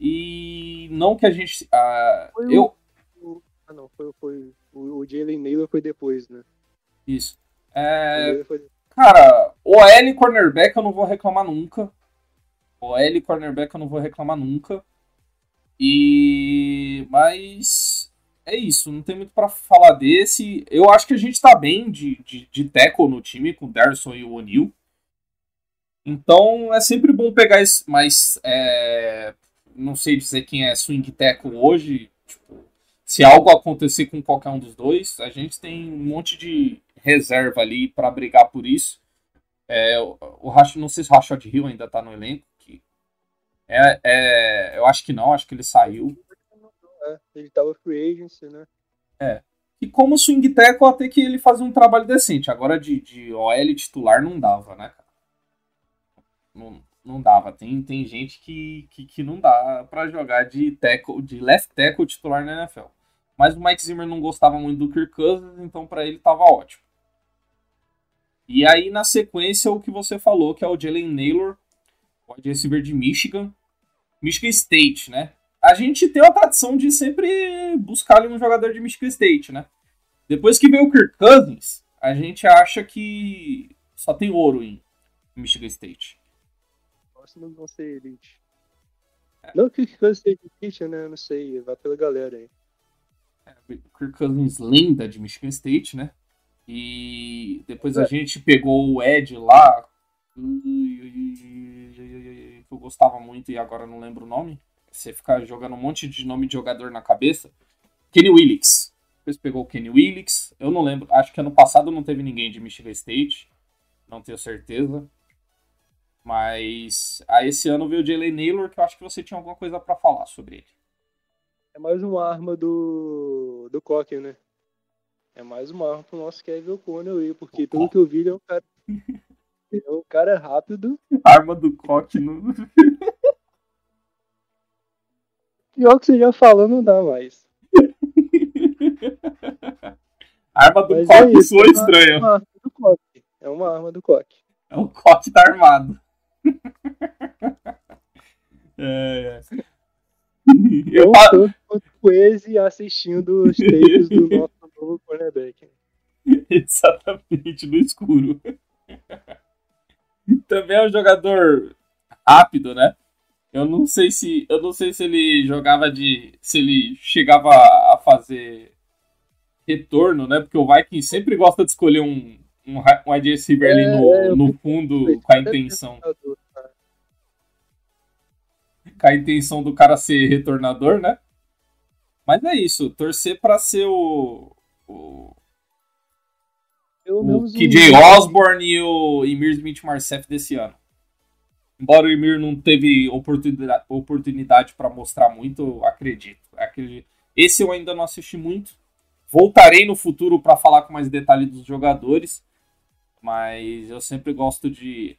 E não que a gente. ah, Foi o- eu. Ah, não, foi, foi o, o Jalen Naylor foi depois, né? Isso. O É, foi- Cara, OL e cornerback eu não vou reclamar nunca. OL e cornerback eu não vou reclamar nunca. E. Mas. É isso, não tem muito pra falar desse. Eu acho que a gente tá bem de, de, de no time, com o Darson e o O'Neal. Então é sempre bom pegar esse. Mas. É, não sei dizer quem é swing tackle hoje. Tipo, se algo acontecer com qualquer um dos dois, a gente tem um monte de reserva ali pra brigar por isso. É, o, o não sei se o Rashad Hill ainda tá no elenco. Que é, é, eu acho que não, acho que ele saiu. É, ele tava free agency, né? E como swing tackle, até que ele fazia um trabalho decente. Agora de, de OL titular não dava, né, cara? Não, não dava. Tem, tem gente que, que, que não dá pra jogar de tackle, de left tackle titular na NFL. Mas o Mike Zimmer não gostava muito do Kirk Cousins, então pra ele tava ótimo. E aí, na sequência, o que você falou, que é o Jalen Naylor, wide receiver de Michigan. Michigan State, né? A gente tem a tradição de sempre buscar ali um jogador de Michigan State, né? Depois que veio o Kirk Cousins, a gente acha que só tem ouro em Michigan State. Não vão ser elite. É. Não que que ser elite, né? Não sei, vai pela galera aí. Kirk Cousins lenda de Michigan State, né? E depois a gente pegou o Ed lá, que eu gostava muito e agora não lembro o nome. Você fica jogando um monte de nome de jogador na cabeça. Kenny Willix. depois pegou o Kenny Willix. Eu não lembro, acho que ano passado não teve ninguém de Michigan State, não tenho certeza. Mas a esse ano veio o Jalen Naylor, que eu acho que você tinha alguma coisa pra falar sobre ele. É mais uma arma do, do Coque, né? É mais uma arma pro nosso Kevin O'Connell aí, porque pelo que eu vi, ele é um cara. é um cara rápido. Arma do coque no. Pior que você já falou, não dá mais. Arma do Mas é coque isso, soa é uma- Coque. É uma arma do Coque. É o coque tá armado. É, é. Eu Eu fa- tanto quanto o Waze assistindo os tapes do nosso novo cornerback. Exatamente, no escuro. Também é um jogador rápido, né? Eu não sei se eu não sei se ele jogava de se ele chegava a fazer retorno, né? Porque o Vikings sempre gosta de escolher um um um wide receiver ali É, no, é, no fundo com a intenção com a intenção do cara ser retornador, né? Mas é isso, torcer pra ser o, o o KJ Osborne e o Emir Smith Marcef desse ano. Embora o Emir não teve oportunidade, oportunidade para mostrar muito, acredito. Acredito. Esse eu ainda não assisti muito. Voltarei no futuro para falar com mais detalhe dos jogadores, mas eu sempre gosto de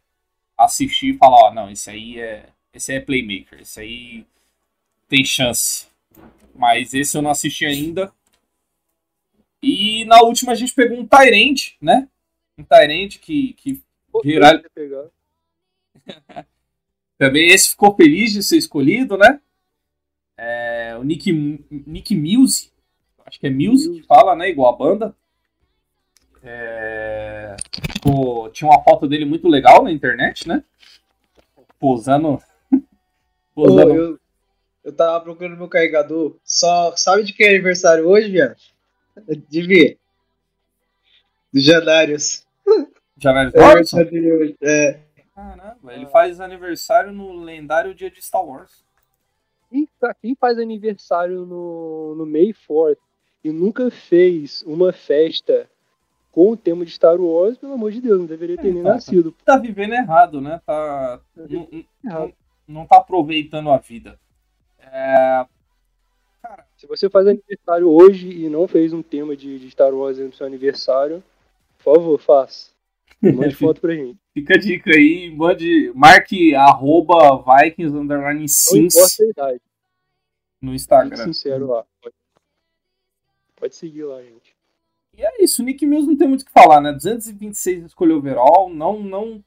assistir e falar, ó, não, esse aí é, esse aí é playmaker, esse aí tem chance. Mas esse eu não assisti ainda. E na última a gente pegou um Tyrant, né? Um Tyrant que, que pegar. também esse ficou feliz de ser escolhido, né? É, o Nick, Nick Muse, acho que é Muse que fala, né? Igual a banda. É, ficou- tinha uma foto dele muito legal na internet, né? Posando. Eu, eu tava procurando meu carregador. Só sabe de quem é aniversário hoje, viado? Adivinha? Do Janários. Janeiro É. É. Caramba, ele faz aniversário no lendário dia de Star Wars. Quem, fa- quem faz aniversário no, no May 4th e nunca fez uma festa com o tema de Star Wars, pelo amor de Deus, não deveria ter nem tá. nascido. Tá vivendo errado, né? Tá. Não, não- Errado. não tá aproveitando a vida. É, Se você faz aniversário hoje e não fez um tema de, de Star Wars no seu aniversário, por favor, faça. Mande foto pra gente. Fica a dica aí, mande, marque arroba Vikings underline Sims no Fique Instagram. sincero lá. Pode, pode seguir lá, gente. E é isso, o Nick Mills não tem muito o que falar, né? 226 escolheu overall, não, não,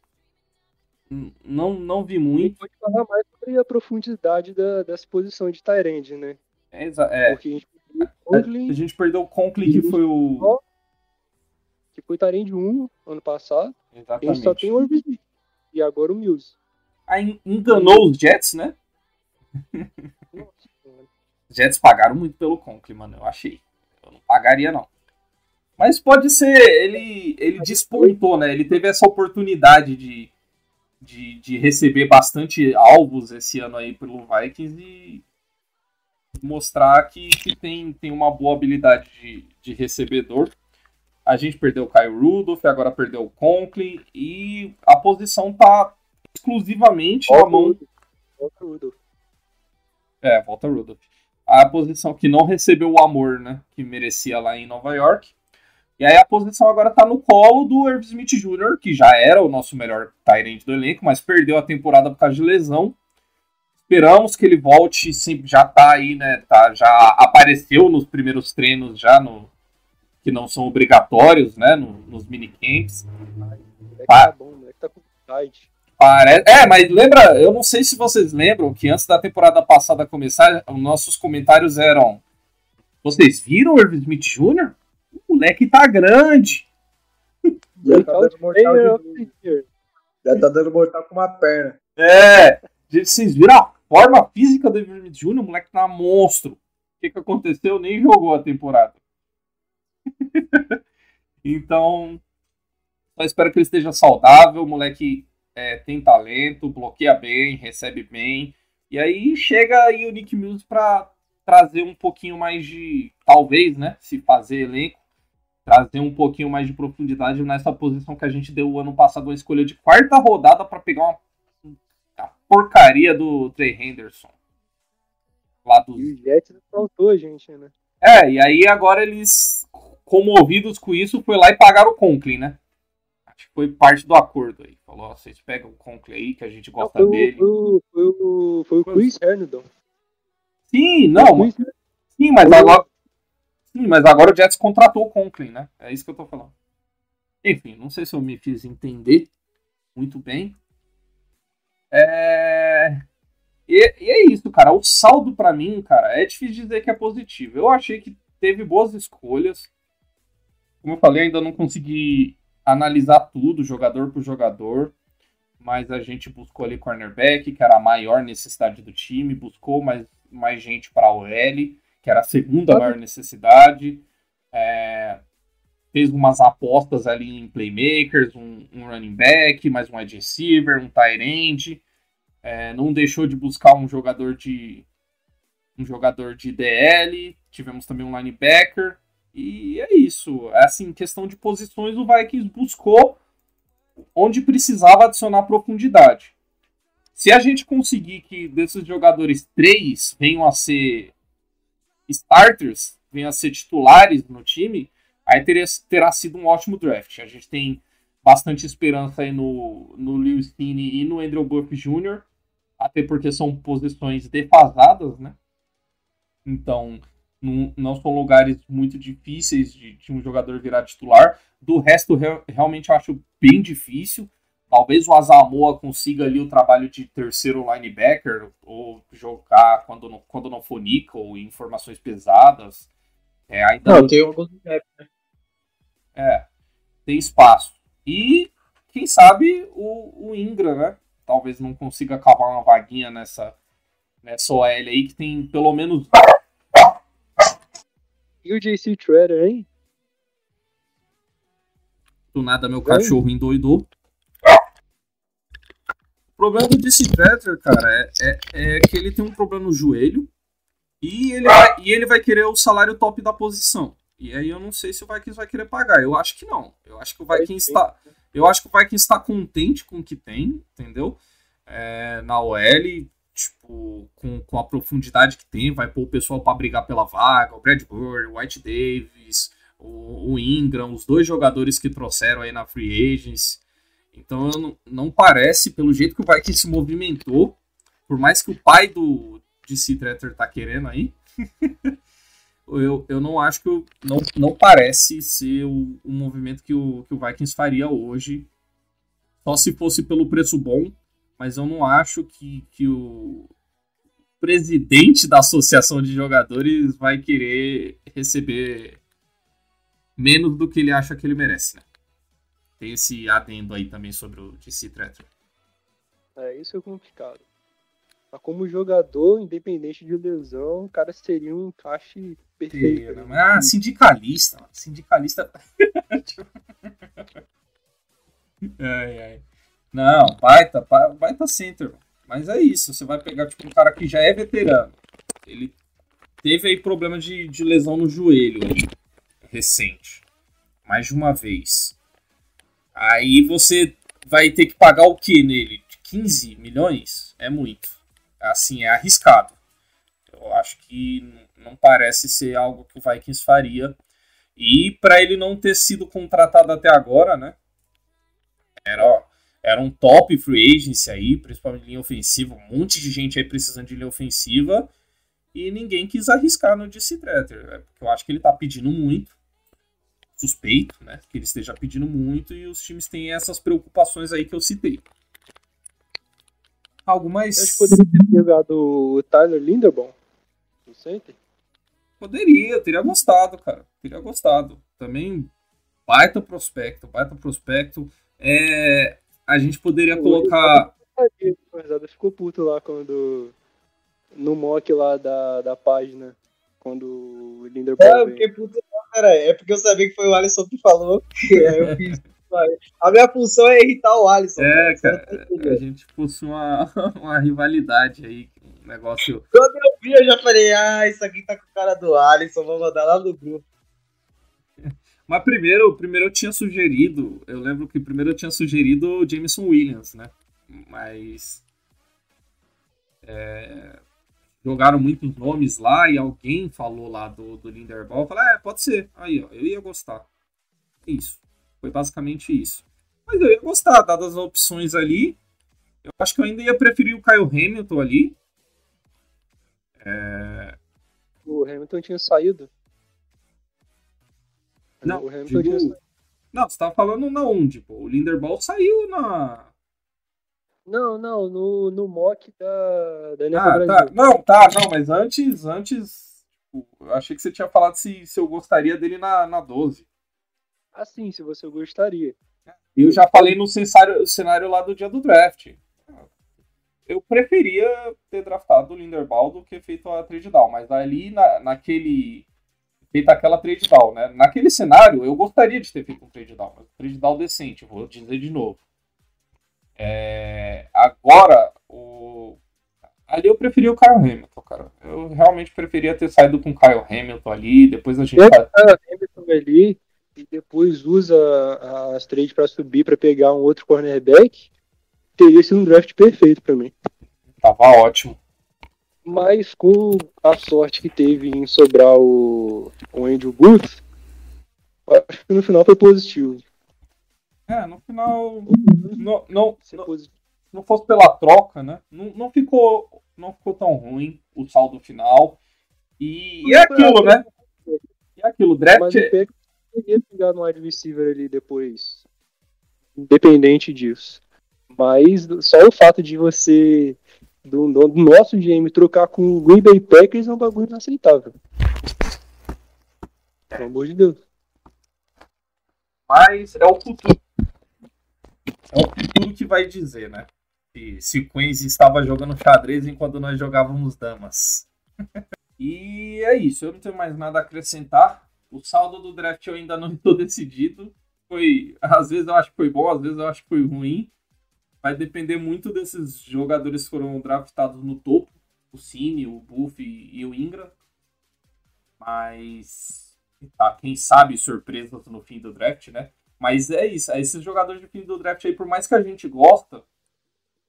não, não vi muito. pode falar mais sobre a profundidade da, dessa posição de Tyrande, né? É, é, Porque a gente o a, Conklin, gente perdeu o Conklin, que foi o... foi Tyrande 1 ano passado, e a gente só Exatamente. tem o Irv Smith. E agora o Mills. Aí enganou os Jets, né? Os Jets pagaram muito pelo Conklin, mano, eu achei. Eu não pagaria, não. Mas pode ser, ele, ele despontou, né? Ele teve essa oportunidade de, de, de receber bastante alvos esse ano aí pelo Vikings e mostrar que, que tem, tem uma boa habilidade de, de recebedor. A gente perdeu o Kyle Rudolph, agora perdeu o Conklin e a posição tá exclusivamente na Volta o mão. Volta o Rudolph. é, volta Rudolph. A posição que não recebeu o amor, né? Que merecia lá em Nova York. E aí a posição agora tá no colo do Irv Smith Jr., que já era o nosso melhor Tyrant do elenco, mas perdeu a temporada por causa de lesão. Esperamos que ele volte, sempre já tá aí, né? Tá, já apareceu nos primeiros treinos já no que não são obrigatórios, né? no- nos minicamps. O moleque Pá. tá bom, o moleque tá com vontade. Parece... É, mas lembra, eu não sei se vocês lembram que antes da temporada passada começar, os nossos comentários eram: Vocês viram o Irv Smith Jr.? O moleque tá grande. Já tá dando mortal de. Já tá dando mortal com uma perna. É, gente, vocês viram a forma física do Irv Smith Jr.? O moleque tá monstro. O que, que aconteceu? Nem jogou a temporada. então, só espero que ele esteja saudável. O moleque é, tem talento, bloqueia bem, recebe bem. E aí chega aí o Nick Mills pra trazer um pouquinho mais de. Talvez, né? Se fazer elenco, trazer um pouquinho mais de profundidade nessa posição que a gente deu o ano passado, uma escolha de quarta rodada para pegar uma, a porcaria do Trey Henderson. Lá dos E o Jets faltou a gente, né? É, e aí agora eles, comovidos com isso, foi lá e pagaram o Conklin, né? Acho que foi parte do acordo aí. Falou, ó, vocês pegam o Conklin aí, que a gente Não, gosta foi, o- dele. foi, o- foi, o- foi o Chris Herndon. Sim, não, Chris sim, mas Foi agora. Sim, mas agora o Jets contratou o Conklin, né? É isso que eu tô falando. Enfim, não sei se eu me fiz entender muito bem. É... Cara. O saldo pra mim, cara, é difícil dizer que é positivo. Eu achei que teve boas escolhas. Como eu falei, ainda não consegui analisar tudo, jogador por jogador. Mas a gente buscou ali cornerback, que era a maior necessidade do time. Buscou mais, mais gente para a OL, que era a segunda maior necessidade. É, fez umas apostas ali em playmakers, um, um running back, mais um wide receiver, um tight end. É, não deixou de buscar um jogador de um jogador de DL, tivemos também um linebacker e é isso. É assim, questão de posições, o Vikings buscou onde precisava adicionar profundidade. Se a gente conseguir que desses jogadores três venham a ser starters, venham a ser titulares no time, aí teria, terá sido um ótimo draft. A gente tem bastante esperança aí no, no Lewis Finney e no Andrew Buff Jr., até porque são posições defasadas, né? Então, não, não são lugares muito difíceis de, de um jogador virar titular. Do resto, real- realmente eu acho bem difícil. Talvez o Asamoah consiga ali o trabalho de terceiro linebacker, ou jogar quando não, quando não for nickel, em formações pesadas. É, ainda Não, tem alguns gaps. é, tem espaço. E, quem sabe, o, o Ingram, né? Talvez não consiga cavar uma vaguinha nessa, nessa OL aí, que tem pelo menos. E o JC Treader, hein? Do nada, meu cachorro endoidou. O problema do DC Tretter, cara, é, é, é que ele tem um problema no joelho e ele, vai, e ele vai querer o salário top da posição. E aí eu não sei se o Vikings vai querer pagar. Eu acho que não. Eu acho que o Vikings está. Eu acho que o Vikings está contente com o que tem, entendeu? É, na OL, tipo, com, com a profundidade que tem, vai pôr o pessoal para brigar pela vaga, o Bradbury, o White Davis, o, o Ingram, os dois jogadores que trouxeram aí na Free Agents. Então não, não parece, pelo jeito que o Vikings se movimentou, por mais que o pai do DC Tretter tá querendo aí, eu, eu não acho que o- não, não parece ser o, o movimento que o, que o Vikings faria hoje. Só se fosse pelo preço bom, mas eu não acho que, que o presidente da associação de jogadores vai querer receber menos do que ele acha que ele merece, né? Tem esse adendo aí também sobre o DC Tretter. É, isso é complicado. Mas como jogador, independente de lesão, o cara seria um encaixe perfeito. né? Ah, sindicalista. mano. Sindicalista. ai, ai. Não, baita, ba- baita center. Mas é isso. Você vai pegar tipo, um cara que já é veterano. Ele teve aí problema de, de lesão no joelho aí, recente. Mais de uma vez. Aí você vai ter que pagar o que nele? 15 milhões? É muito. Assim, é arriscado. Eu acho que não parece ser algo que o Vikings faria. E para ele não ter sido contratado até agora, né? Era, era um top free agency aí, principalmente linha ofensiva. Um monte de gente aí precisando de linha ofensiva. E ninguém quis arriscar no DC Tretter. né? Porque eu acho que ele tá pedindo muito. Suspeito, né? Que ele esteja pedindo muito. E os times têm essas preocupações aí que eu citei. Algo mais. Eu acho que poderia ter jogado o Tyler Linderbaum no center. Poderia, eu teria gostado, cara. Teria gostado. Também baita prospecto, baita prospecto. É, a gente poderia colocar. Ficou puto lá quando. No mock lá da, da página. Quando o Linderbaum. É, eu fiquei puto, não, cara. É porque eu sabia que foi o Alisson que falou. Aí eu fiz. A minha função é irritar o Alisson. É, cara, tá a gente possui uma, uma rivalidade aí, um negócio. Quando eu vi, eu já falei, ah, isso aqui tá com a cara do Alisson, vou mandar lá no grupo. Mas primeiro, primeiro eu tinha sugerido, eu lembro que primeiro eu tinha sugerido o Jameson Williams, né? Mas. é, jogaram muitos nomes lá e alguém falou lá do, do Linderbaum. Eu falei, é, pode ser. Aí, ó, eu ia gostar. Isso. Foi basicamente isso. Mas eu ia gostar, dadas as opções ali. Eu acho que eu ainda ia preferir o Kyle Hamilton ali. É, O Hamilton tinha saído. Não, o Hamilton digo- tinha saído. Não, você tava falando na onde, pô? O Linderbaum saiu na. Não, não, no, no mock da, da NFL Ah, tá. Brasil. Não, tá, não, mas antes, antes. tipo, Eu achei que você tinha falado se, se eu gostaria dele na, na 12. Assim, se você gostaria. E eu já falei no cenário, cenário lá do dia do draft. Eu preferia ter draftado o Linderbaum do que feito a trade down, mas ali na, naquele. Feita aquela trade down, né? Naquele cenário, eu gostaria de ter feito um trade down, mas um trade down decente, vou dizer de novo. É, agora, o... ali eu preferia o Kyle Hamilton, cara. Eu realmente preferia ter saído com o Kyle Hamilton ali, depois a gente. Eu- Ah, Hamilton ali e depois usa as trades pra subir pra pegar um outro cornerback. Teria sido um draft perfeito pra mim. Tava ótimo. Mas com a sorte que teve em sobrar o, o Andrew Booth, acho que no final foi positivo. É, no final. Não, não, não, não fosse pela troca, né? Não, não, ficou, não ficou tão ruim o saldo final. E, e é aquilo, né? E é aquilo, o draft. Mas poderia pegar no wide receiver ali depois. Independente disso. Mas só o fato de você, do, do nosso GM, trocar com o Green Bay Packers é um bagulho inaceitável. Pelo amor de Deus. Mas é o futuro. É o futuro que vai dizer, né? Se, se Quincy estava jogando xadrez enquanto nós jogávamos damas. e é isso, eu não tenho mais nada a acrescentar. O saldo do draft eu ainda não estou decidido. Foi, às vezes eu acho que foi bom, às vezes eu acho que foi ruim. Vai depender muito desses jogadores que foram draftados no topo. O Cine, o Buff e, o Ingram. Mas tá, quem sabe surpresas no fim do draft, né? Mas é isso, é esses jogadores de fim do draft aí, por mais que a gente gosta,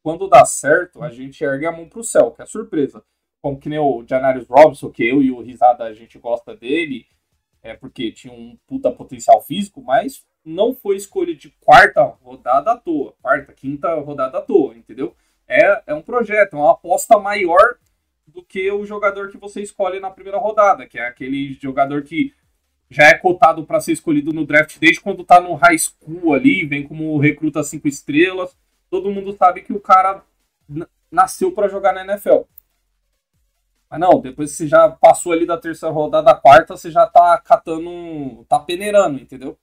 quando dá certo, a gente ergue a mão pro céu, que é surpresa. Como que nem o Janarius Robinson, que eu e o Risada a gente gosta dele, é porque tinha um puta potencial físico, mas não foi escolha de quarta rodada à toa, quarta, quinta rodada à toa, entendeu? É, é um projeto, é uma aposta maior do que o jogador que você escolhe na primeira rodada, que é aquele jogador que já é cotado para ser escolhido no draft desde quando tá no high school ali, vem como recruta cinco estrelas. Todo mundo sabe que o cara nasceu para jogar na NFL. Mas não, depois que você já passou ali da terceira rodada à quarta, você já tá catando, tá peneirando, entendeu?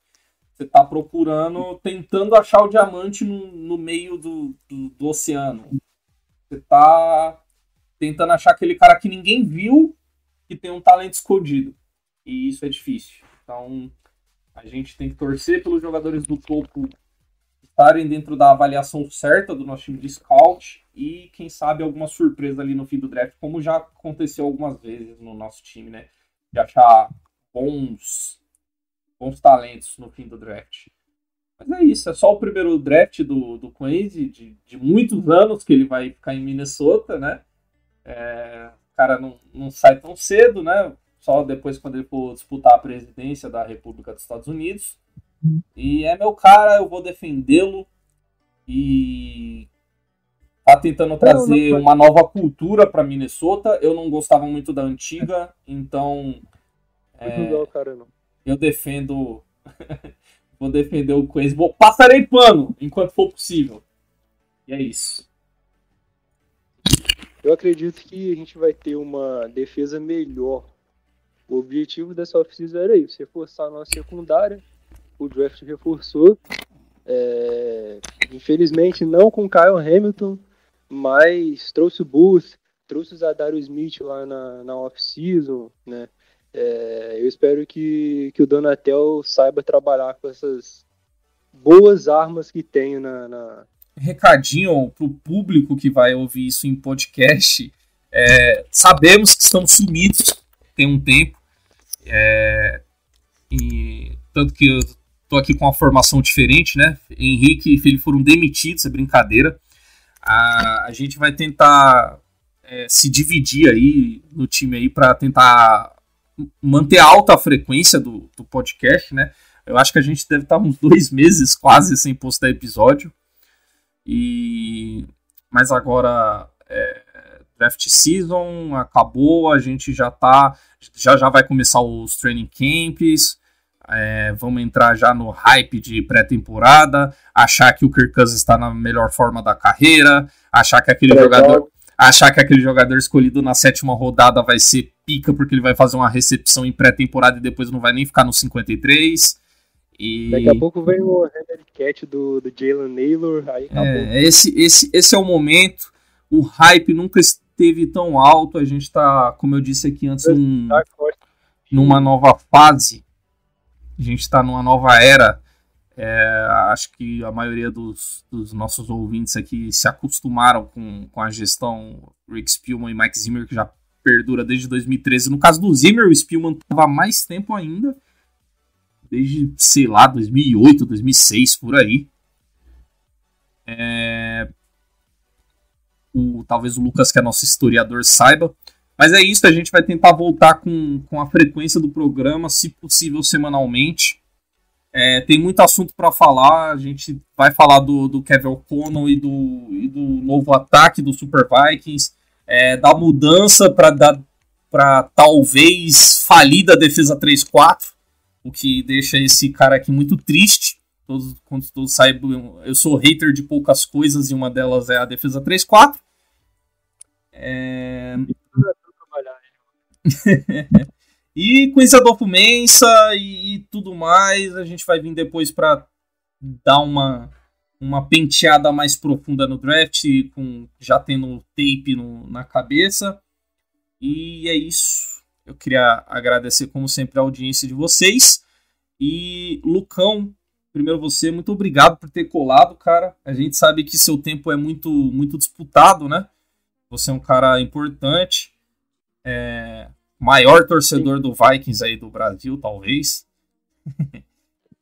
Você tá procurando, tentando achar o diamante no, no meio do, do, do oceano. Você tá tentando achar aquele cara que ninguém viu que tem um talento escondido. E isso é difícil. Então, a gente tem que torcer pelos jogadores do topo estarem dentro da avaliação certa do nosso time de scout e, quem sabe, alguma surpresa ali no fim do draft, como já aconteceu algumas vezes no nosso time, né? De achar bons, bons talentos no fim do draft. Mas é isso, é só o primeiro draft do, do Quincy, de, de muitos anos que ele vai ficar em Minnesota, né? É, o cara não, não sai tão cedo, né? Só depois quando ele for disputar a presidência da República dos Estados Unidos. E é meu cara, eu vou defendê-lo. E tá tentando trazer uma nova cultura para Minnesota. Eu não gostava muito da antiga, então Não dá o cara, não. eu defendo. vou defender o Quincy. Vou passarei pano enquanto for possível. E é isso. Eu acredito que a gente vai ter uma defesa melhor. O objetivo dessa off-season era isso, reforçar a nossa secundária. O draft reforçou. É, Infelizmente não com Kyle Hamilton, mas trouxe o Booth, trouxe o Zadario Smith lá na, na off-season, né? É, eu espero que, que o Donatel saiba trabalhar com essas boas armas que tem na, na, recadinho pro público que vai ouvir isso em podcast. É, sabemos que estamos sumidos tem um tempo. É, e tanto que eu tô aqui com uma formação diferente, né? Henrique e Felipe foram demitidos, é brincadeira. A, a gente vai tentar é, se dividir aí no time aí para tentar manter alta a frequência do, do podcast, né? Eu acho que a gente deve estar uns dois meses quase sem postar episódio. E mas agora é, draft season acabou, a gente já tá já já vai começar os training camps. É, vamos entrar já no hype de pré-temporada, achar que o Kirk Cousins está na melhor forma da carreira, achar que aquele jogador achar que aquele jogador escolhido na sétima rodada vai ser pica porque ele vai fazer uma recepção em pré-temporada e depois não vai nem ficar no 53. E... Daqui a pouco vem o Randall Cat do, do Jalen Naylor. Aí é, esse, esse, esse é o momento. O hype nunca esteve tão alto. A gente está, como eu disse aqui antes, num, numa nova fase. A gente está numa nova era. É, acho que a maioria dos, dos, nossos ouvintes aqui se acostumaram com, com a gestão Rick Spielman e Mike Zimmer, que já perdura desde 2013. No caso do Zimmer, o Spielman estava mais tempo ainda desde, sei lá, 2008, 2006, por aí. É... O, talvez o Lucas, que é nosso historiador, saiba. Mas é isso, a gente vai tentar voltar com, com a frequência do programa, se possível, semanalmente. É, tem muito assunto para falar. A gente vai falar do, do Kevin O'Connell e do, e do novo ataque do Super Vikings, é, da mudança para talvez falida defesa 3-4 o que deixa esse cara aqui muito triste. Todos, quando todos saibam, eu sou hater de poucas coisas e uma delas é a defesa 3-4. É... e com esse Adolfo Mensa e, e, tudo mais, a gente vai vir depois para dar uma, uma penteada mais profunda no draft, com já tendo tape no, na cabeça. E é isso. Eu queria agradecer, como sempre, a audiência de vocês. E, Lucão, primeiro você, muito obrigado por ter colado, cara. A gente sabe que seu tempo é muito, muito disputado, né? Você é um cara importante. É, maior torcedor do Vikings aí do Brasil, talvez.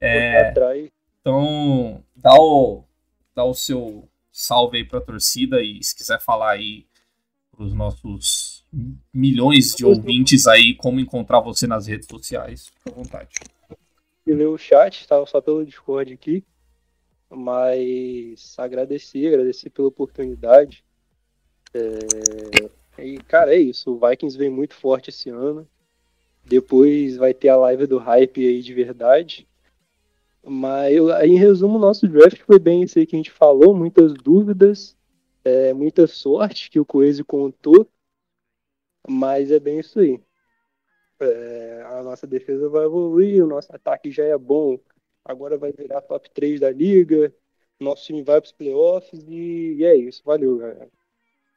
é, então, dá o, dá o seu salve aí pra torcida e se quiser falar aí pros nossos milhões de ouvintes aí como encontrar você nas redes sociais. Fique à vontade. Eu li o chat, estava só pelo Discord aqui, mas agradecer, agradecer pela oportunidade. É... E, cara, é isso. O Vikings vem muito forte esse ano. Depois vai ter a live do hype aí de verdade. Mas, em resumo, nosso draft foi bem isso aí que a gente falou. Muitas dúvidas, é, muita sorte que o Coese contou. Mas é bem isso aí. É, a nossa defesa vai evoluir, o nosso ataque já é bom. Agora vai virar top 3 da liga. Nosso time vai para os playoffs e, e, é isso. Valeu, galera.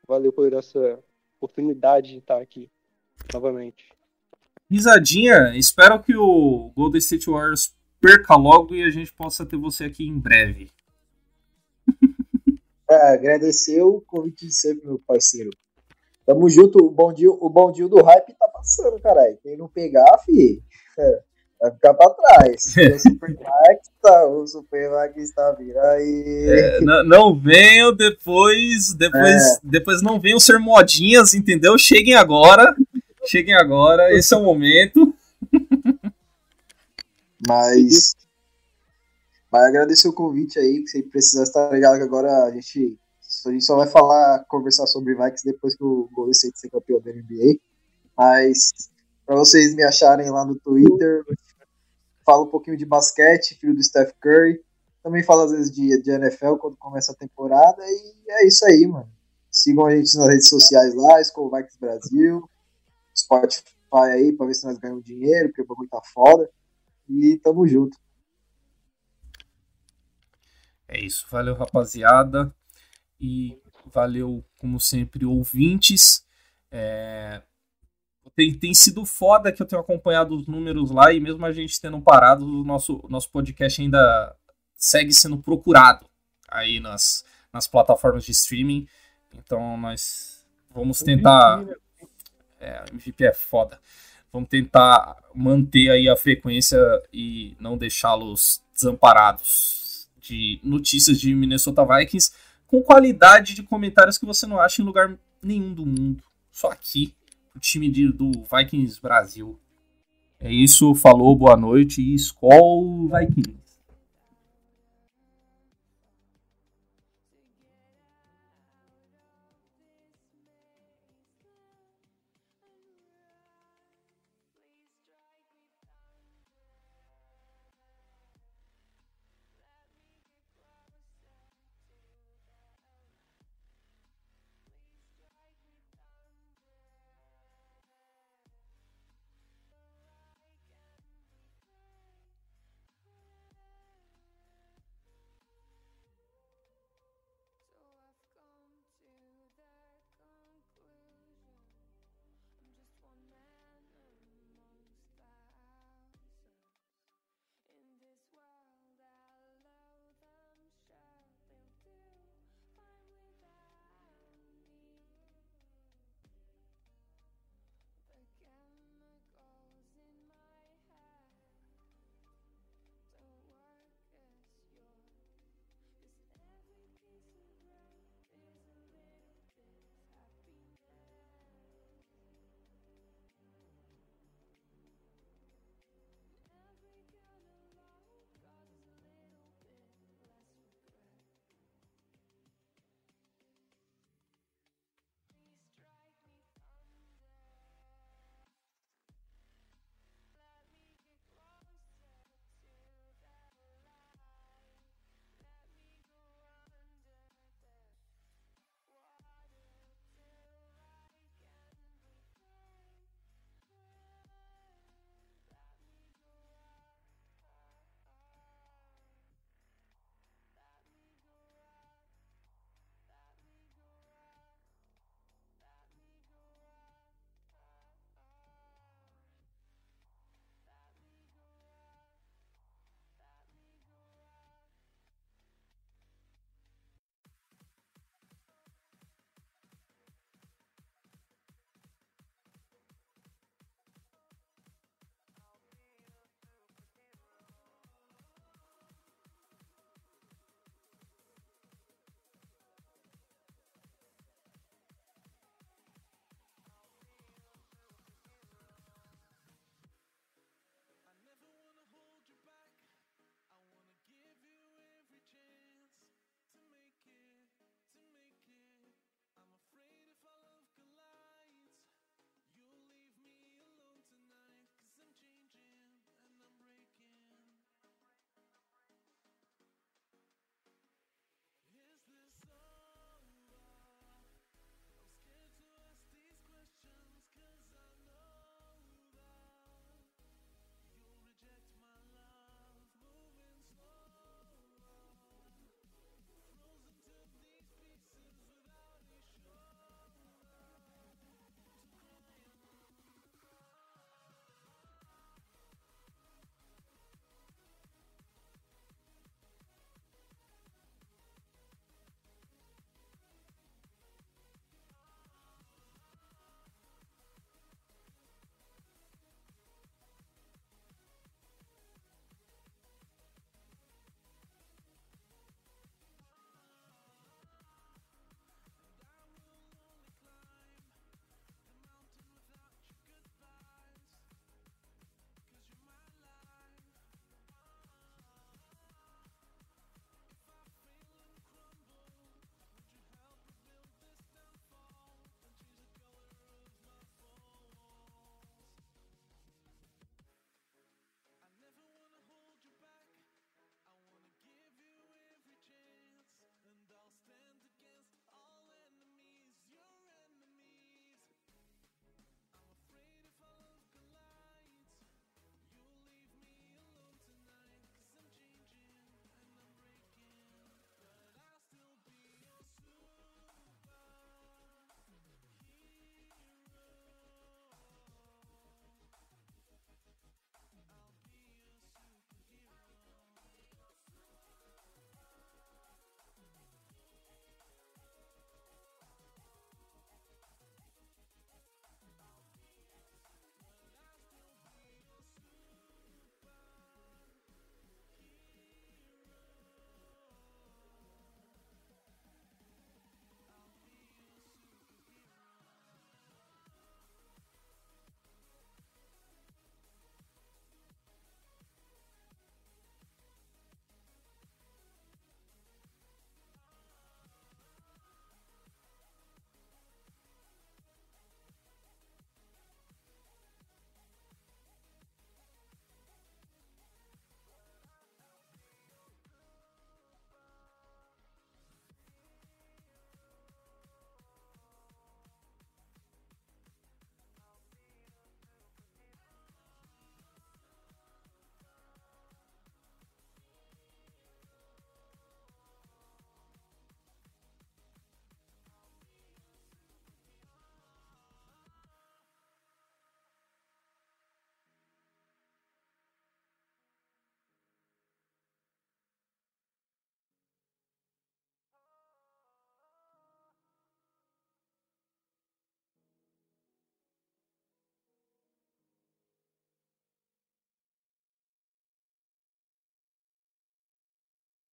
Valeu por essa oportunidade de estar aqui novamente. Risadinha, espero que o Golden State Warriors perca logo e a gente possa ter você aqui em breve. É, agradecer o convite de sempre, meu parceiro. Tamo junto, o bondinho, o bondinho do hype tá passando, caralho. Quem não pegar, fi, é, vai ficar pra trás. o Supermax tá, o Supermax tá vindo aí. É, não, não venham depois, depois, é. depois não venham ser modinhas, entendeu? Cheguem agora, cheguem agora, esse é o momento. Mas, mas agradecer o convite aí, que você precisar estar ligado que agora a gente a gente só vai falar, conversar sobre Vikings depois que o Golden State ser campeão da NBA. Mas para vocês me acharem lá no Twitter, falo um pouquinho de basquete, filho do Steph Curry. Também falo às vezes de, de NFL quando começa a temporada. E é isso aí, mano. Sigam a gente nas redes sociais lá, Vikings Brasil, Spotify aí, pra ver se nós ganhamos dinheiro, porque o bagulho tá foda. E tamo junto. É isso, valeu rapaziada e valeu, como sempre, ouvintes. É... Tem, tem sido foda que eu tenho acompanhado os números lá e mesmo a gente tendo parado, o nosso, nosso podcast ainda segue sendo procurado aí nas, nas plataformas de streaming. Então nós Vamos tentar. É, MVP é foda. Vamos tentar manter aí a frequência e não deixá-los desamparados de notícias de Minnesota Vikings com qualidade de comentários que você não acha em lugar nenhum do mundo. Só aqui, o time de, do Vikings Brasil. É isso, falou, boa noite e Skol Vikings.